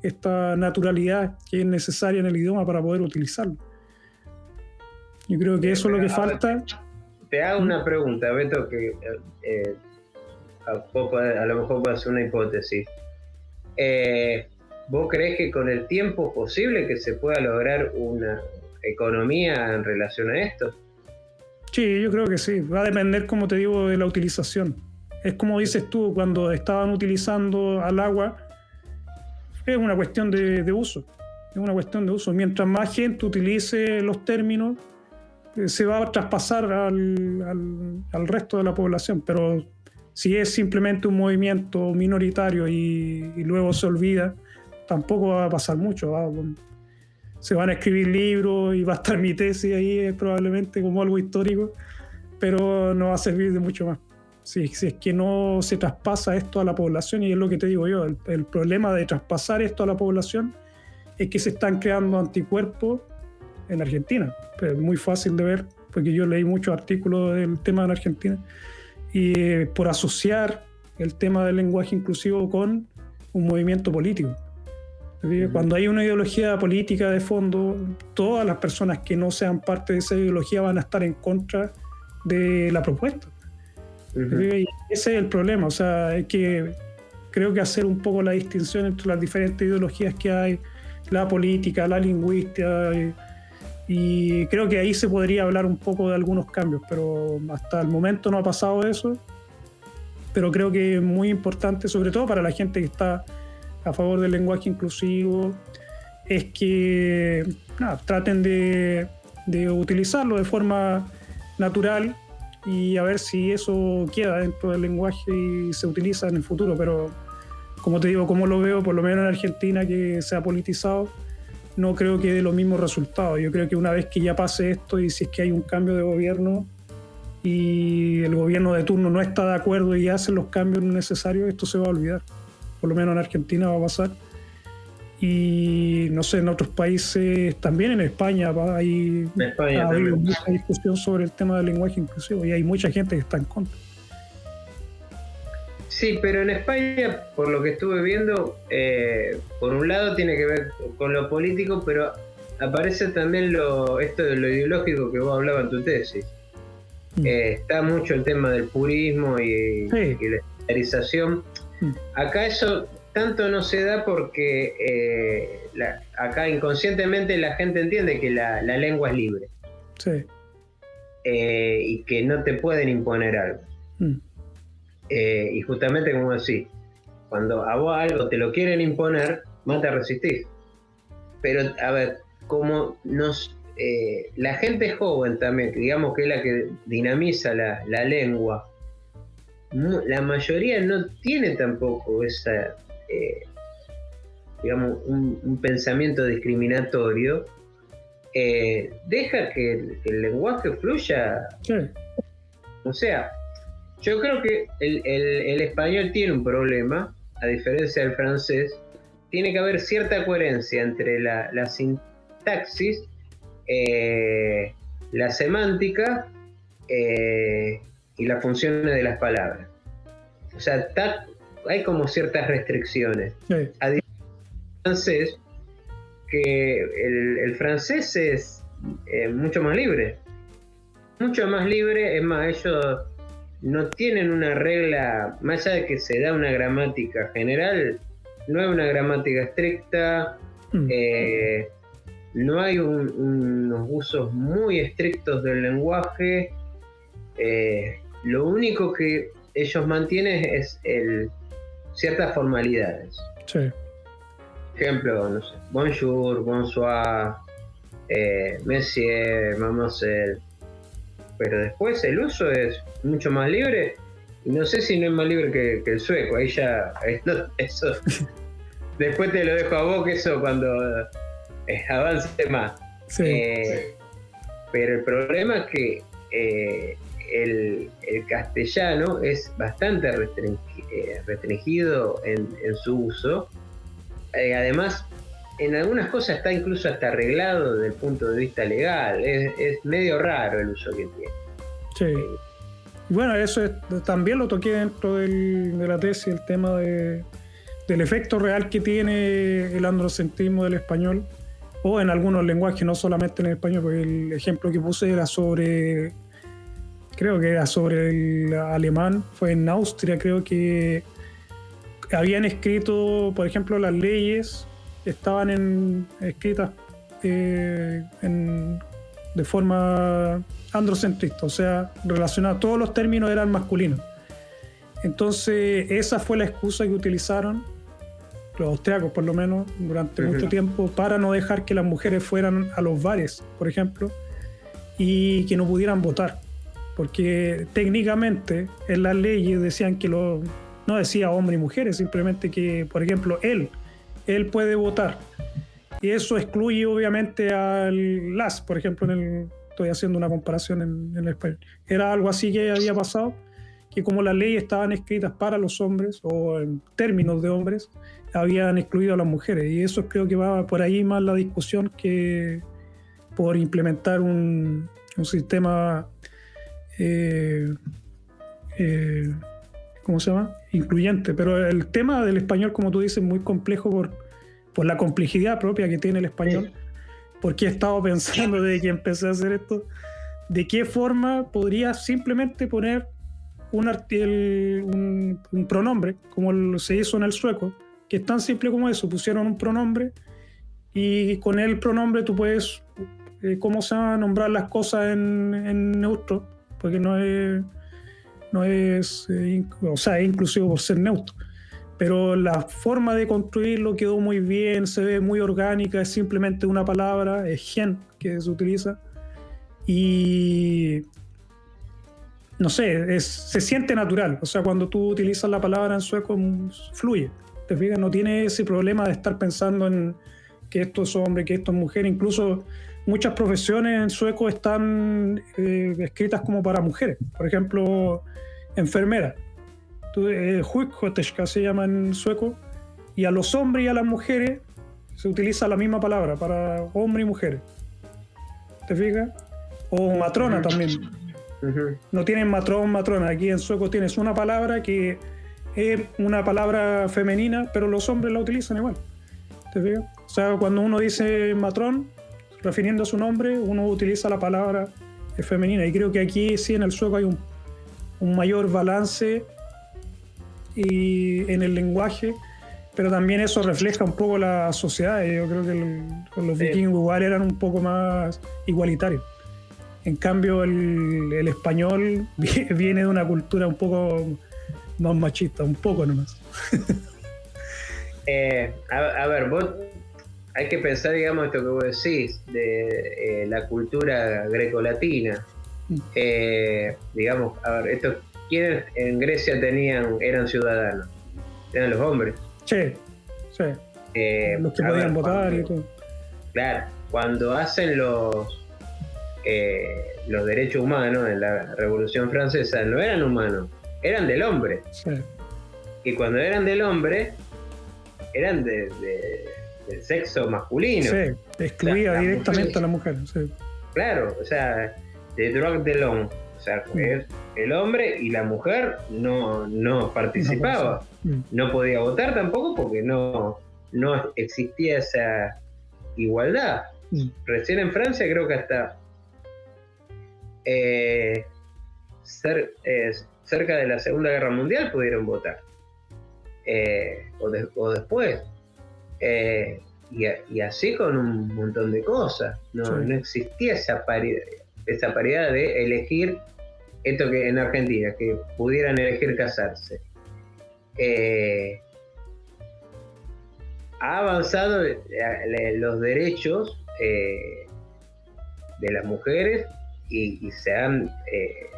esta naturalidad que es necesaria en el idioma para poder utilizarlo. Yo creo que eso es lo que falta. Te hago una pregunta, Beto, que eh, a, lo mejor puede ser una hipótesis. Eh, ¿Vos crees que con el tiempo es posible que se pueda lograr una economía en relación a esto? Sí, yo creo que sí. Va a depender, como te digo, de la utilización. Es como dices tú, cuando estaban utilizando al agua, es una cuestión de, uso. Es una cuestión de uso. Mientras más gente utilice los términos, eh, se va a traspasar al, resto de la población. Pero si es simplemente un movimiento minoritario y luego se olvida, tampoco va a pasar mucho. se van a escribir libros y va a estar [LAUGHS] mi tesis ahí eh, probablemente como algo histórico, pero no va a servir de mucho más. Si, si, es que no se traspasa esto a la población, y es lo que te digo yo, el, problema de traspasar esto a la población es que se están creando anticuerpos en Argentina. Es muy fácil de ver, porque yo leí muchos artículos del tema en Argentina, y eh, por asociar el tema del lenguaje inclusivo con un movimiento político. Cuando hay una ideología política de fondo, todas las personas que no sean parte de esa ideología van a estar en contra de la propuesta. ese es el problema, o sea, hay que, creo que hacer un poco la distinción entre las diferentes ideologías que hay, la política, la lingüística, y, y creo que ahí se podría hablar un poco de algunos cambios, pero hasta el momento no ha pasado eso, pero creo que es muy importante, sobre todo para la gente que está a favor del lenguaje inclusivo es que traten de, utilizarlo de forma natural, y a ver si eso queda dentro del lenguaje y se utiliza en el futuro. Pero como te digo, como lo veo, por lo menos en Argentina, que se ha politizado, no creo que dé los mismos resultados. Yo creo que una vez que ya pase esto y si es que hay un cambio de gobierno y el gobierno de turno no está de acuerdo y hace los cambios necesarios, esto se va a olvidar. Por lo menos en Argentina va a pasar y no sé, en otros países, también en España, hay, ha habido mucha discusión sobre el tema del lenguaje inclusivo y hay mucha gente que está en contra. Sí, pero en España, por lo que estuve viendo, eh, por un lado tiene que ver con lo político, pero aparece también lo, esto de lo ideológico que vos hablabas en tu tesis. Mm. Eh, está mucho el tema del purismo y, la estandarización. Acá eso tanto no se da porque eh, acá inconscientemente la gente entiende que la, lengua es libre. Sí. Eh, y que no te pueden imponer algo. Mm. Eh, y justamente como decís, cuando a vos algo te lo quieren imponer, más te resistís. Pero, a ver, como nos. la gente joven también, digamos que es la que dinamiza la, la lengua, la mayoría no tiene tampoco esa eh, digamos, un, pensamiento discriminatorio, eh, deja que el, lenguaje fluya. O sea, yo creo que el, español tiene un problema, a diferencia del francés, tiene que haber cierta coherencia entre la, sintaxis, eh, la semántica y las funciones de las palabras. O sea, está hay como ciertas restricciones. A diferencia del francés, que el, francés es eh, mucho más libre. Mucho más libre, es más, ellos no tienen una regla, más allá de que se da una gramática general, no hay una gramática estricta, mm. eh, no hay unos usos muy estrictos del lenguaje. Eh, lo único que ellos mantienen es el, ciertas formalidades. Sí. Ejemplo, no sé, bonjour, bonsoir, eh, monsieur, mademoiselle. Pero después el uso es mucho más libre y no sé si no es más libre que, el sueco. Ahí ya, eso. [LAUGHS] después te lo dejo a vos que eso cuando eh, avance más. Sí. Eh, pero el problema es que el, castellano es bastante eh, restringido en, su uso. Eh, además, en algunas cosas está incluso hasta arreglado desde el punto de vista legal. Es, medio raro el uso que tiene. Sí. Bueno, eso también lo toqué dentro de la tesis, el tema de, del efecto real que tiene el androcentrismo del español, o en algunos lenguajes, no solamente en el español, porque el ejemplo que puse era sobre creo que era sobre el alemán, fue en Austria, creo que habían escrito, por ejemplo, las leyes estaban en, escritas eh, de forma androcentrista, o sea, relacionadas, todos los términos eran masculinos. Entonces, esa fue la excusa que utilizaron los austriacos, por lo menos, durante mucho tiempo, para no dejar que las mujeres fueran a los bares, por ejemplo, y que no pudieran votar porque técnicamente en las leyes decían que lo, no decía hombres y mujeres, simplemente que, por ejemplo, él, él puede votar. Y eso excluye obviamente al LAS, por ejemplo, en el, estoy haciendo una comparación en, el español. Era algo así que había pasado, que como las leyes estaban escritas para los hombres o en términos de hombres, habían excluido a las mujeres. Y eso creo que va por ahí más la discusión que por implementar un, un sistema eh, eh, ¿cómo se llama? Incluyente. Pero el tema del español, como tú dices, es muy complejo por, por la complejidad propia que tiene el español. Porque he estado pensando desde que empecé a hacer esto, de qué forma podría simplemente poner un, un, un pronombre, como se hizo en el sueco, que es tan simple como eso, pusieron un pronombre y con el pronombre tú puedes, eh, ¿cómo se llama?, nombrar las cosas en, en neutro porque no es, no es eh, o sea, es inclusivo por ser neutro. Pero la forma de construirlo quedó muy bien, se ve muy orgánica, es simplemente una palabra, es gen que se utiliza. Y, no sé, se siente natural. O sea, cuando tú utilizas la palabra en sueco, mm, fluye. ¿Te fijas? No tiene ese problema de estar pensando en que esto es hombre, que esto es mujer. Incluso muchas profesiones en sueco están eh, escritas como para mujeres. Por ejemplo, enfermera. Eh, se llama en sueco. Y a los hombres y a las mujeres se utiliza la misma palabra para hombre y mujeres. ¿Te fijas? O matrona también. No tienen matrón, matrona. Aquí en sueco tienes una palabra que es una palabra femenina, pero los hombres la utilizan igual. ¿Te fijas? O sea, cuando uno dice matrón, refiriendo a su nombre, uno utiliza la palabra femenina. Y creo que aquí sí en el sueco hay un, mayor balance y en el lenguaje, pero también eso refleja un poco la sociedad. Yo creo que los vikingos igual eran un poco más igualitarios. En cambio, el, español [LAUGHS] viene de una cultura un poco más machista, un poco nomás. [LAUGHS] Eh, a, ver, vos hay que pensar, digamos, esto que vos decís, de eh, la cultura grecolatina. Mm. Eh, digamos, a ver, esto, ¿quiénes en Grecia tenían, eran ciudadanos? Eran los hombres. Sí, sí. los que podían votar y todo. Claro, cuando hacen los eh, los derechos humanos en la Revolución Francesa no eran humanos, eran del hombre. Y cuando eran del hombre, eran de, del sexo masculino. Sí, excluía directamente a la mujer. Claro, o sea, de droit de l'homme. O sea, el hombre y la mujer no, no participaba. Mm. No, podía votar tampoco porque no, no existía esa igualdad. Mm. Recién en Francia creo que hasta eh, eh, cerca de la Segunda Guerra Mundial pudieron votar. Eh, o, después. Y, así con un montón de cosas. No, existía esa paridad, esa paridad de elegir esto que en Argentina, que pudieran elegir casarse. ha avanzado los derechos de las mujeres y, se han eh,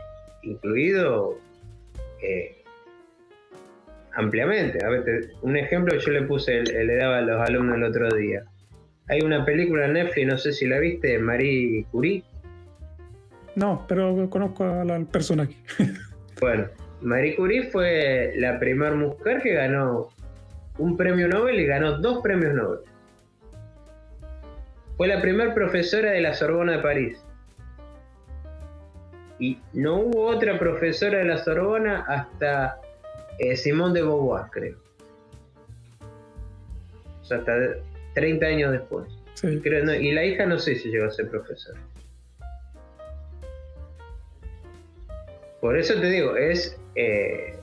incluido eh, ampliamente. A ver, un ejemplo yo le puse, le daba a los alumnos el otro día. Hay una película en Netflix, no sé si la viste, Marie Curie. No, pero conozco al personaje. [LAUGHS] bueno, Marie Curie fue la primera mujer que ganó un premio Nobel y ganó dos premios Nobel. Fue la primera profesora de la Sorbona de París y no hubo otra profesora de la Sorbona hasta eh, Simón de Beauvoir, creo. O sea, hasta 30 años después. y la hija no sé si llegó a ser profesora. Por eso te digo, es. Eh,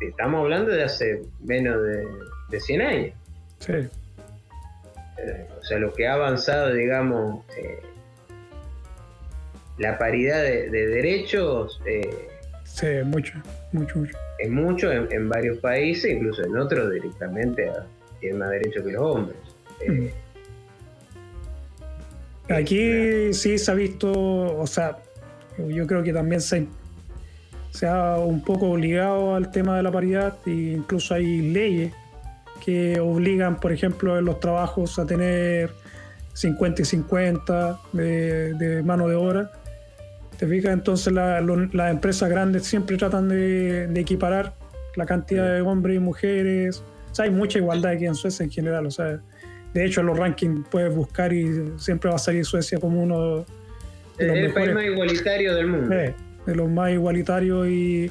estamos hablando de hace menos de, 100 años. Sí. Eh, o sea, lo que ha avanzado, digamos, la paridad de, derechos... Eh, sí, mucho, mucho, mucho. Es mucho en, varios países, incluso en otros directamente tienen más derechos que los hombres. Eh, mm. Aquí sí se ha visto, o sea, yo creo que también se, se ha un poco obligado al tema de la paridad e incluso hay leyes que obligan, por ejemplo, en los trabajos a tener 50 y 50 de, de mano de obra ¿Te fijas? Entonces las empresas grandes siempre tratan de, equiparar la cantidad de hombres y mujeres. O sea, hay mucha igualdad aquí en Suecia en general. O sea, de hecho, en los rankings puedes buscar y siempre va a salir Suecia como uno de los el país más igualitario del mundo. de los más igualitarios y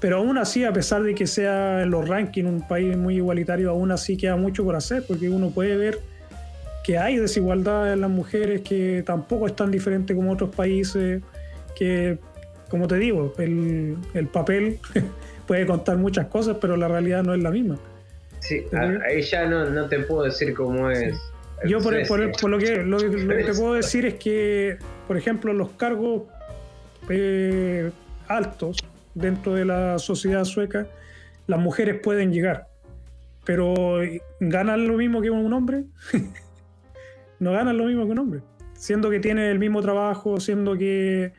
pero aún así, a pesar de que sea en los rankings un país muy igualitario, aún así queda mucho por hacer, porque uno puede ver que hay desigualdad en las mujeres, que tampoco es tan diferente como otros países que, como te digo, el, papel [LAUGHS] puede contar muchas cosas, pero la realidad no es la misma. Sí, ahí ya no, te puedo decir cómo es. Yo por, lo, que, lo, que te puedo decir es que, por ejemplo, los cargos eh, altos dentro de la sociedad sueca, las mujeres pueden llegar, pero ¿ganan lo mismo que un hombre? [LAUGHS] no ganan lo mismo que un hombre, siendo que tienen el mismo trabajo, siendo que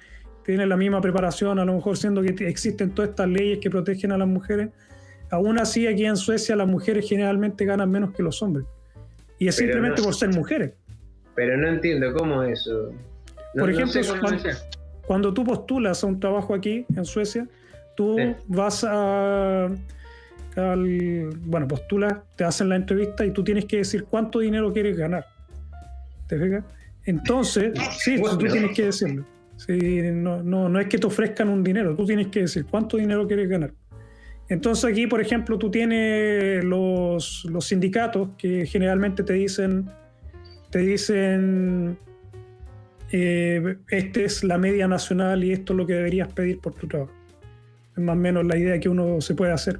tienen la misma preparación, a lo mejor siendo que existen todas estas leyes que protegen a las mujeres, aún así aquí en Suecia las mujeres generalmente ganan menos que los hombres. Y es simplemente por ser mujeres. Pero no entiendo cómo eso. por ejemplo, cuando, tú postulas a un trabajo aquí en Suecia, tú vas a... bueno, postulas, te hacen la entrevista y tú tienes que decir cuánto dinero quieres ganar. ¿Te fijas? Entonces, sí, [LAUGHS] tú tienes que decirlo. No, no, no es que te ofrezcan un dinero, tú tienes que decir cuánto dinero quieres ganar. Entonces aquí, por ejemplo, tú tienes los, los sindicatos que generalmente te dicen, te dicen, eh, esta es la media nacional y esto es lo que deberías pedir por tu trabajo. Es más o menos la idea que uno se puede hacer.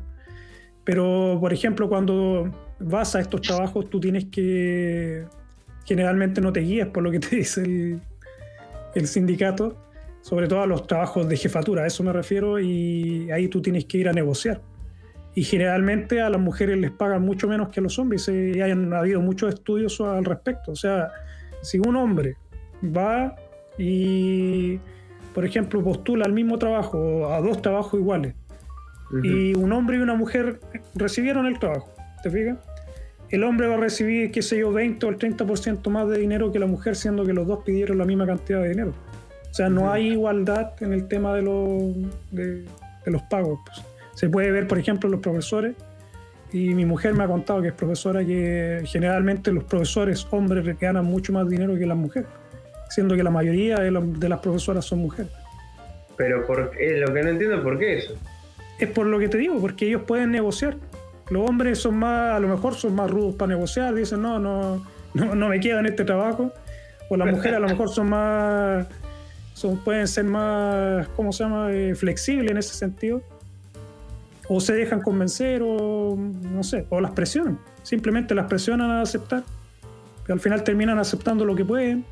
Pero, por ejemplo, cuando vas a estos trabajos, tú tienes que generalmente no te guías por lo que te dice el, sindicato, sobre todo a los trabajos de jefatura, a eso me refiero, y ahí tú tienes que ir a negociar. Y generalmente a las mujeres les pagan mucho menos que a los hombres, y hayan habido muchos estudios al respecto. O sea, si un hombre va y, por ejemplo, postula al mismo trabajo, a dos trabajos iguales, y un hombre y una mujer recibieron el trabajo, ¿te fijas? El hombre va a recibir, qué sé yo, 20 o el 30% más de dinero que la mujer, siendo que los dos pidieron la misma cantidad de dinero. O sea, no hay igualdad en el tema de, los, de, los pagos. Pues. Se puede ver, por ejemplo, los profesores, y mi mujer me ha contado que es profesora, que generalmente los profesores hombres ganan mucho más dinero que las mujeres, siendo que la mayoría de, de las profesoras son mujeres. Pero por, lo que no entiendo, ¿por qué eso? Es por lo que te digo, porque ellos pueden negociar. Los hombres son más, a lo mejor son más rudos para negociar, dicen, no, no, no, me queda en este trabajo. O las mujeres a lo mejor son más, son, pueden ser más, ¿cómo se llama?, eh, flexibles en ese sentido. O se dejan convencer, o no sé, o las presionan. Simplemente las presionan a aceptar. Y al final terminan aceptando lo que pueden.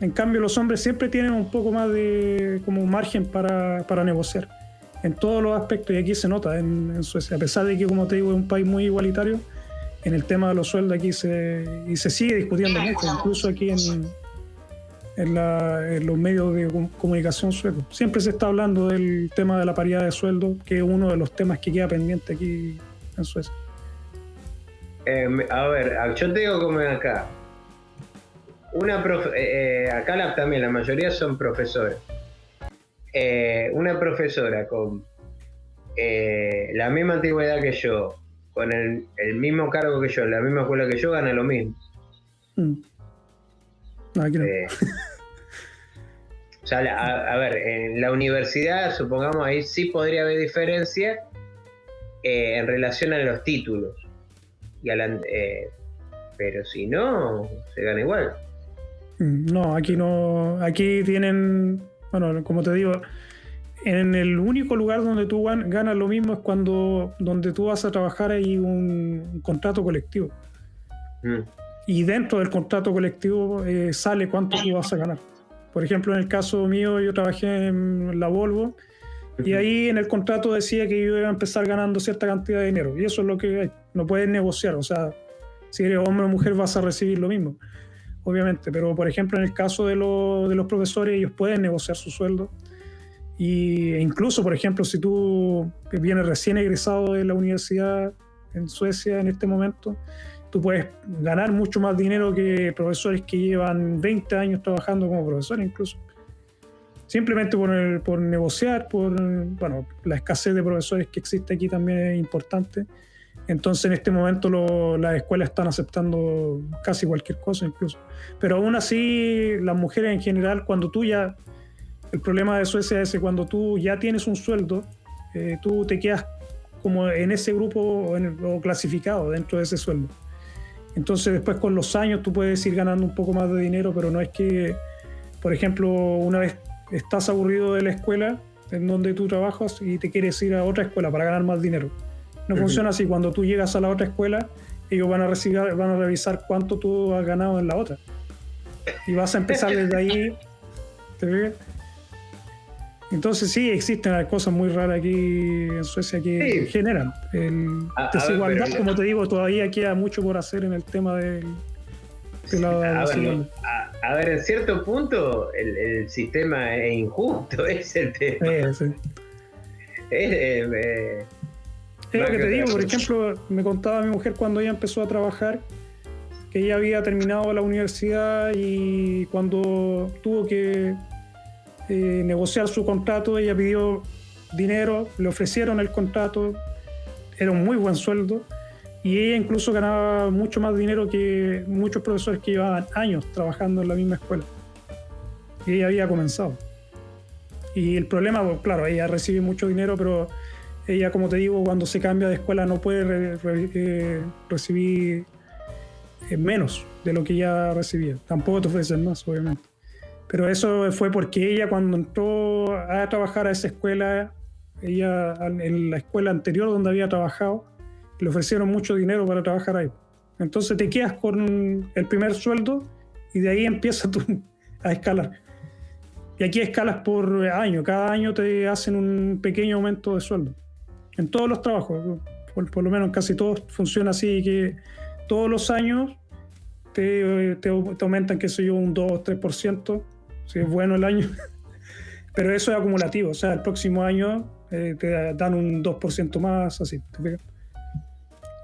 En cambio, los hombres siempre tienen un poco más de como margen para, para negociar en todos los aspectos, y aquí se nota en, Suecia, a pesar de que, como te digo, es un país muy igualitario, en el tema de los sueldos aquí se, y se sigue discutiendo mucho, incluso aquí en, en, los medios de comunicación suecos. Siempre se está hablando del tema de la paridad de sueldo, que es uno de los temas que queda pendiente aquí en Suecia. Eh, a ver, yo te digo como acá. Una eh, eh, acá también la mayoría son profesores. Eh, una profesora con eh, la misma antigüedad que yo, con el, mismo cargo que yo, en la misma escuela que yo, gana lo mismo. Mm. Eh, o sea, a, ver, en la universidad, supongamos ahí sí podría haber diferencia en relación a los títulos. Y pero si no, se gana igual. Mm, no, aquí no. Aquí tienen bueno, como te digo, en el único lugar donde tú ganas lo mismo es cuando donde tú vas a trabajar hay un, contrato colectivo. Mm. Y dentro del contrato colectivo eh, sale cuánto tú vas a ganar. Por ejemplo, en el caso mío, yo trabajé en la Volvo y ahí en el contrato decía que yo iba a empezar ganando cierta cantidad de dinero. Y eso es lo que no puedes negociar. O sea, si eres hombre o mujer vas a recibir lo mismo obviamente, pero por ejemplo en el caso de, de los profesores ellos pueden negociar su sueldo y, e incluso, por ejemplo, si tú vienes recién egresado de la universidad en Suecia en este momento, tú puedes ganar mucho más dinero que profesores que llevan 20 años trabajando como profesores incluso. Simplemente por, por negociar, por bueno, la escasez de profesores que existe aquí también es importante entonces en este momento las escuelas están aceptando casi cualquier cosa incluso. Pero aún así las mujeres en general, cuando tú ya, el problema de Suecia es que cuando tú ya tienes un sueldo, eh, tú te quedas como en ese grupo o, clasificado dentro de ese sueldo. Entonces después con los años tú puedes ir ganando un poco más de dinero, pero no es que, por ejemplo, una vez estás aburrido de la escuela en donde tú trabajas y te quieres ir a otra escuela para ganar más dinero no funciona así. Cuando tú llegas a la otra escuela, ellos van a, recibir, van a revisar cuánto tú has ganado en la otra. Y vas a empezar desde ahí. [LAUGHS] ¿Te Entonces sí, existen cosas muy raras aquí en Suecia que generan. El desigualdad, como te digo, todavía queda mucho por hacer en el tema del, a, ver, en cierto punto el, sistema es injusto, [LAUGHS] es el tema. Es, eh, lo que te digo, por ejemplo, me contaba mi mujer cuando ella empezó a trabajar que ella había terminado la universidad y cuando tuvo que eh, negociar su contrato, ella pidió dinero, le ofrecieron el contrato, era un muy buen sueldo y ella incluso ganaba mucho más dinero que muchos profesores que llevaban años trabajando en la misma escuela. Y ella había comenzado. Y el problema, pues, claro, ella recibe mucho dinero, pero ella, como te digo, cuando se cambia de escuela no puede eh, recibir eh, menos de lo que ya recibía. Tampoco te ofrecen más, obviamente. Pero eso fue porque ella cuando entró a trabajar a esa escuela, ella en la escuela anterior donde había trabajado, le ofrecieron mucho dinero para trabajar ahí. Entonces te quedas con el primer sueldo y de ahí empiezas tú a escalar. Y aquí escalas por año, cada año te hacen un pequeño aumento de sueldo. En todos los trabajos, por, lo menos en casi todos funciona así, que todos los años te, te, aumentan, qué sé yo, un 2 o 3%, si es bueno el año. [LAUGHS] Pero eso es acumulativo, o sea, el próximo año eh, te dan un 2% más, así.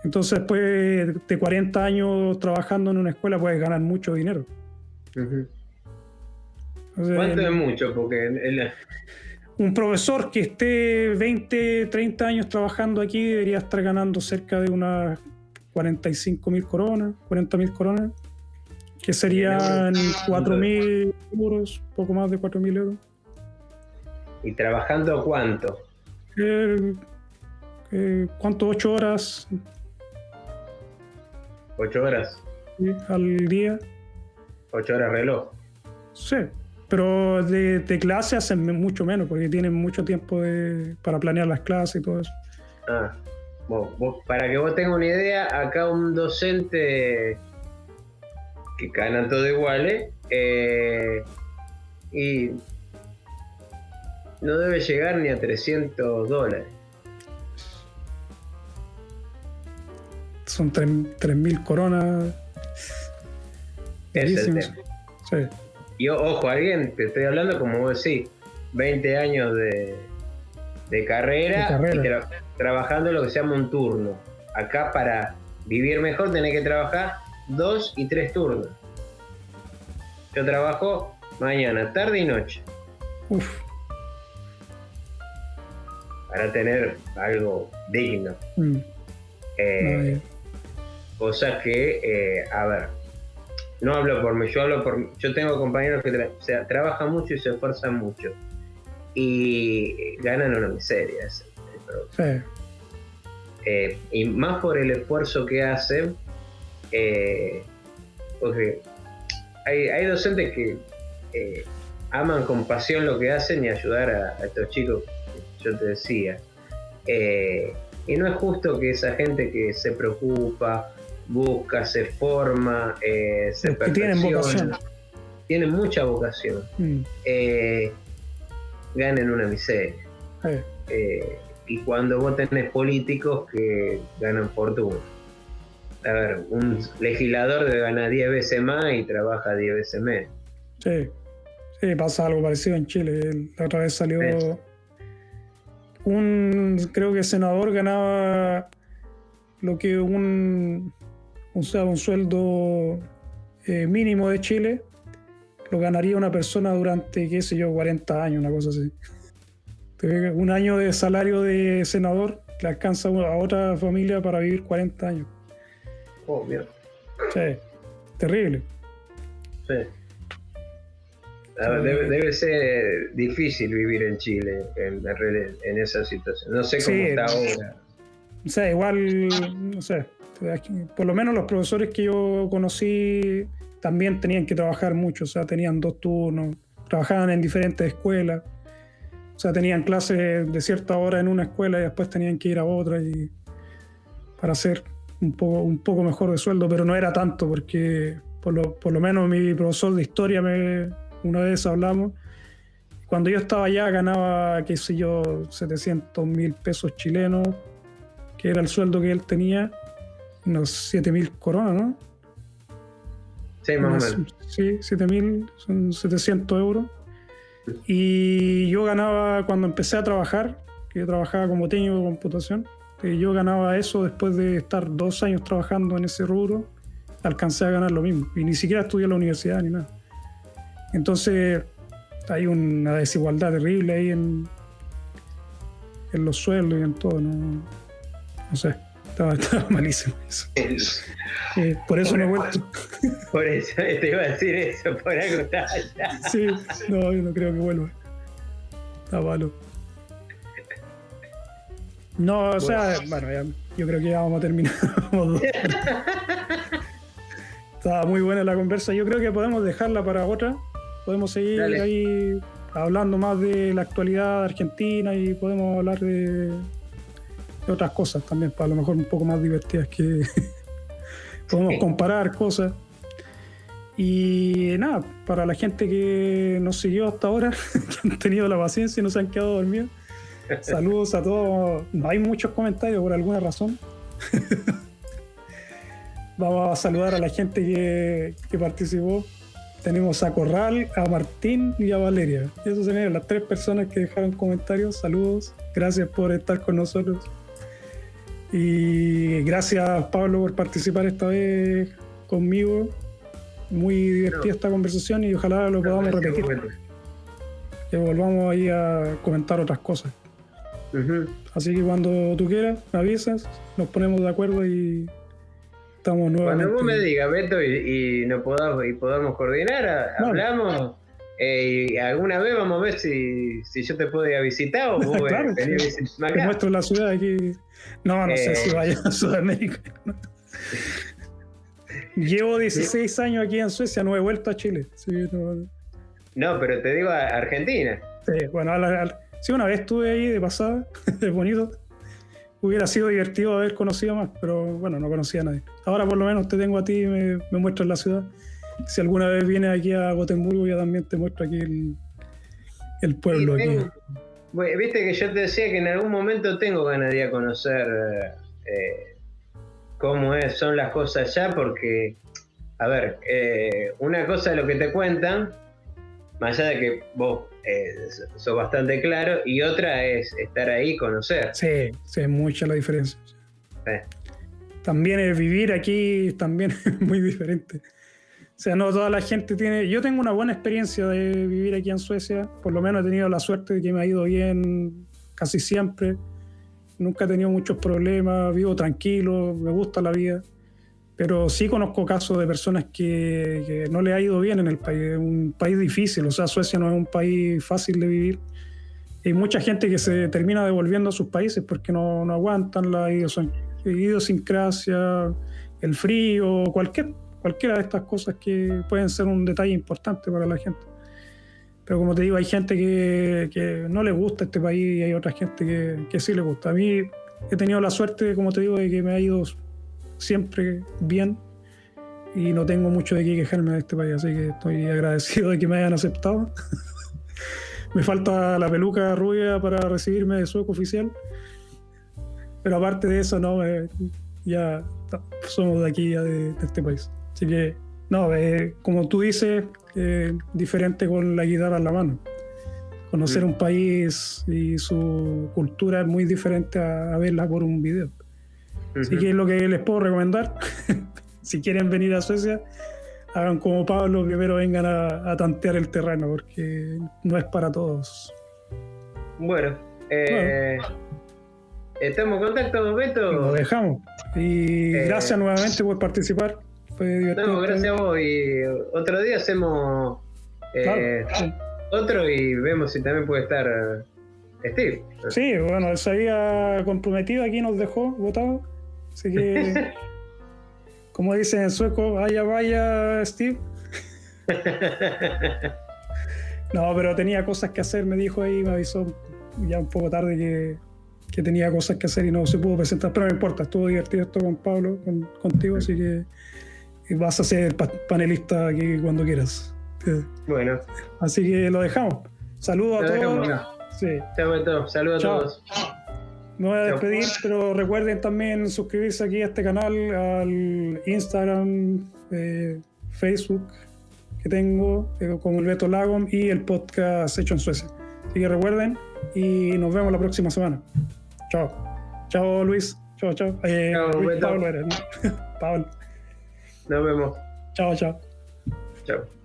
Entonces, después de 40 años trabajando en una escuela, puedes ganar mucho dinero. ¿Cuánto es mucho? Porque un profesor que esté 20, 30 años trabajando aquí debería estar ganando cerca de unas 45 mil coronas, 40 mil coronas, que serían 4 mil euros, poco más de 4 mil euros. ¿Y trabajando cuánto? Eh, eh, ¿Cuánto? ¿8 horas? ¿8 horas? Sí, al día. ¿8 horas reloj? Sí, pero de, de, clase hacen mucho menos porque tienen mucho tiempo para planear las clases y todo eso. Ah, para que vos tengas una idea, acá un docente que ganan todo igual, ¿eh? y no debe llegar ni a 300 dólares. Son 3.000 coronas. Es Sí. Y ojo, alguien, te estoy hablando como vos decís, 20 años de, de carrera, Y trabajando lo que se llama un turno. Acá para vivir mejor tenés que trabajar dos y tres turnos. Yo trabajo mañana, tarde y noche. Uf. Para tener algo digno. Mm. Eh, cosas que, eh, a ver, no hablo por mí, yo hablo por Yo tengo compañeros que trabajan mucho y se esfuerzan mucho. Y ganan una miseria. Eh, y más por el esfuerzo que hacen, eh, porque hay, docentes que eh, aman con pasión lo que hacen y ayudar a, estos chicos, yo te decía. y no es justo que esa gente que se preocupa, busca, se forma, eh, se tienen vocación. Tienen mucha vocación. Mm. Eh, ganen una miseria. Eh, y cuando vos tenés políticos que ganan fortuna. A ver, un legislador debe ganar 10 veces más y trabaja 10 veces menos. Sí, sí, pasa algo parecido en Chile. La otra vez salió un, creo que senador ganaba lo que un sea, un sueldo eh, mínimo de Chile lo ganaría una persona durante, qué sé yo, 40 años, una cosa así. Un año de salario de senador le alcanza a otra familia para vivir 40 años. Oh, mierda. Sí, terrible. Sí. debe, ser difícil vivir en Chile en, en esa situación. No sé cómo está ahora. O sea, igual, no sé, por lo menos los profesores que yo conocí también tenían que trabajar mucho, o sea, tenían dos turnos, trabajaban en diferentes escuelas, o sea, tenían clases de cierta hora en una escuela y después tenían que ir a otra y para hacer un poco, un poco mejor de sueldo, pero no era tanto porque por lo, por lo menos mi profesor de historia me, una vez hablamos, cuando yo estaba allá ganaba, qué sé yo, 700 mil pesos chilenos, que era el sueldo que él tenía, unos 7.000 coronas, ¿no? Sí, más o menos. Sí, 7.000, son 700 euros. Y yo ganaba, cuando empecé a trabajar, que yo trabajaba como técnico de computación, que yo ganaba eso después de estar dos años trabajando en ese rubro, alcancé a ganar lo mismo. Y ni siquiera estudié en la universidad ni nada. Entonces, hay una desigualdad terrible ahí en, en los sueldos y en todo. No, no sé, estaba, [LAUGHS] estaba malísimo eso. Eh, por eso no he vuelto. Por eso [LAUGHS] te iba a decir eso, por algo. Sí, no, yo no creo que vuelva. Está malo. No, o sea, bueno, ya, yo creo que ya vamos a terminar. [LAUGHS] Estaba muy buena la conversa. Yo creo que podemos dejarla para otra. Podemos seguir Dale. ahí hablando más de la actualidad Argentina y podemos hablar de otras cosas también, para a lo mejor un poco más divertidas que [LAUGHS] podemos comparar cosas. Y nada, para la gente que nos siguió hasta ahora, [LAUGHS] que han tenido la paciencia y no se han quedado dormidos, [LAUGHS] saludos a todos. No hay muchos comentarios por alguna razón. Vamos a saludar a la gente que, que participó. Tenemos a Corral, a Martín y a Valeria. Y Esos serían las tres personas que dejaron comentarios. Saludos. Gracias por estar con nosotros. Y gracias, Pablo, por participar esta vez conmigo. Muy divertida esta conversación y ojalá lo podamos repetir. Que volvamos ahí a comentar otras cosas. Así que cuando tú quieras, me avisas, nos ponemos de acuerdo y estamos nuevamente. Cuando vos me digas, Beto, y, y no podamos, y podamos coordinar, a- hablamos. eh, y alguna vez vamos a ver si, si yo te puedo ir a visitar o vos [LAUGHS] Claro, a Te muestro la ciudad aquí. No, no sé Eh. si vaya a Sudamérica. Llevo 16 años aquí en Suecia, no he vuelto a Chile. Sí, no- No, pero te digo a Argentina. sí, bueno, a la- a- sí, una vez estuve ahí de pasada, [LAUGHS] es bonito. Hubiera sido divertido haber conocido más, pero bueno, no conocía a nadie. Ahora por lo menos te tengo a ti y me, me muestras la ciudad. Si alguna vez vienes aquí a Gotemburgo, yo también te muestro aquí el, el pueblo. Y Aquí. tengo- Bueno, Viste que yo te decía que en algún momento tengo ganas de ir a conocer eh, cómo es, son las cosas allá, porque, a ver, eh, una cosa es lo que te cuentan, más allá de que vos eh, sos bastante claro, y otra es estar ahí y conocer. Sí, sí, es mucha la diferencia. También el vivir aquí también es [LAUGHS] muy diferente. O sea, no toda la gente tiene... Yo tengo una buena experiencia de vivir aquí en Suecia. Por lo menos he tenido la suerte de que me ha ido bien casi siempre. Nunca he tenido muchos problemas, vivo tranquilo, me gusta la vida. Pero sí conozco casos de personas que, que no le ha ido bien en el país. Es un país difícil, o sea, Suecia no es un país fácil de vivir. Hay mucha gente que se termina devolviendo a sus países porque no, aguantan la idiosincrasia, el frío, cualquier, cualquiera de estas cosas que pueden ser un detalle importante para la gente. Pero como te digo, hay gente que, no le gusta este país y hay otra gente que, sí le gusta. A mí he tenido la suerte, como te digo, de que me ha ido siempre bien y no tengo mucho de qué quejarme de este país, así que estoy agradecido de que me hayan aceptado. [LAUGHS] me falta la peluca rubia para recibirme de sueco oficial. Pero aparte de eso, no, eh, ya somos de aquí, ya de este país. Así que, no, eh, como tú dices, eh, diferente con la guitarra en la mano. Conocer Mm. un país y su cultura es muy diferente a, a verla por un video. Así que es lo que les puedo recomendar. [LAUGHS] si quieren venir a Suecia, hagan como Pablo, primero vengan a, a tantear el terreno, porque no es para todos. Bueno, eh, estamos en contacto, Lo Beto. dejamos. Y Eh, gracias nuevamente por participar. Fue divertido. No, gracias a vos. Y otro día hacemos eh, Claro. otro y vemos si también puede estar Steve. Sí, bueno, él se había comprometido aquí, nos dejó votado. Así que, [LAUGHS] como dicen en sueco, vaya, vaya, Steve. [LAUGHS] No, pero tenía cosas que hacer, me dijo ahí, me avisó ya un poco tarde que, que tenía cosas que hacer y no se pudo presentar, pero no importa, estuvo divertido esto con Pablo, con- contigo, así que vas a ser pa- panelista aquí cuando quieras. Eh, bueno, Así que lo dejamos. Saludos a todos. Sí. Saludos a todos. Me voy a Chao. despedir, pero recuerden también suscribirse aquí a este canal, al Instagram, eh, Facebook que tengo eh, con el Beto Lagom y el podcast hecho en Suecia. Así que recuerden y nos vemos la próxima semana. Chao. Chao Luis. Chao, chao. Eh, Chao, Luis, Beto. Pablo eres, ¿no? [LAUGHS] Pablo. Nos vemos. Chao, chao. Chao.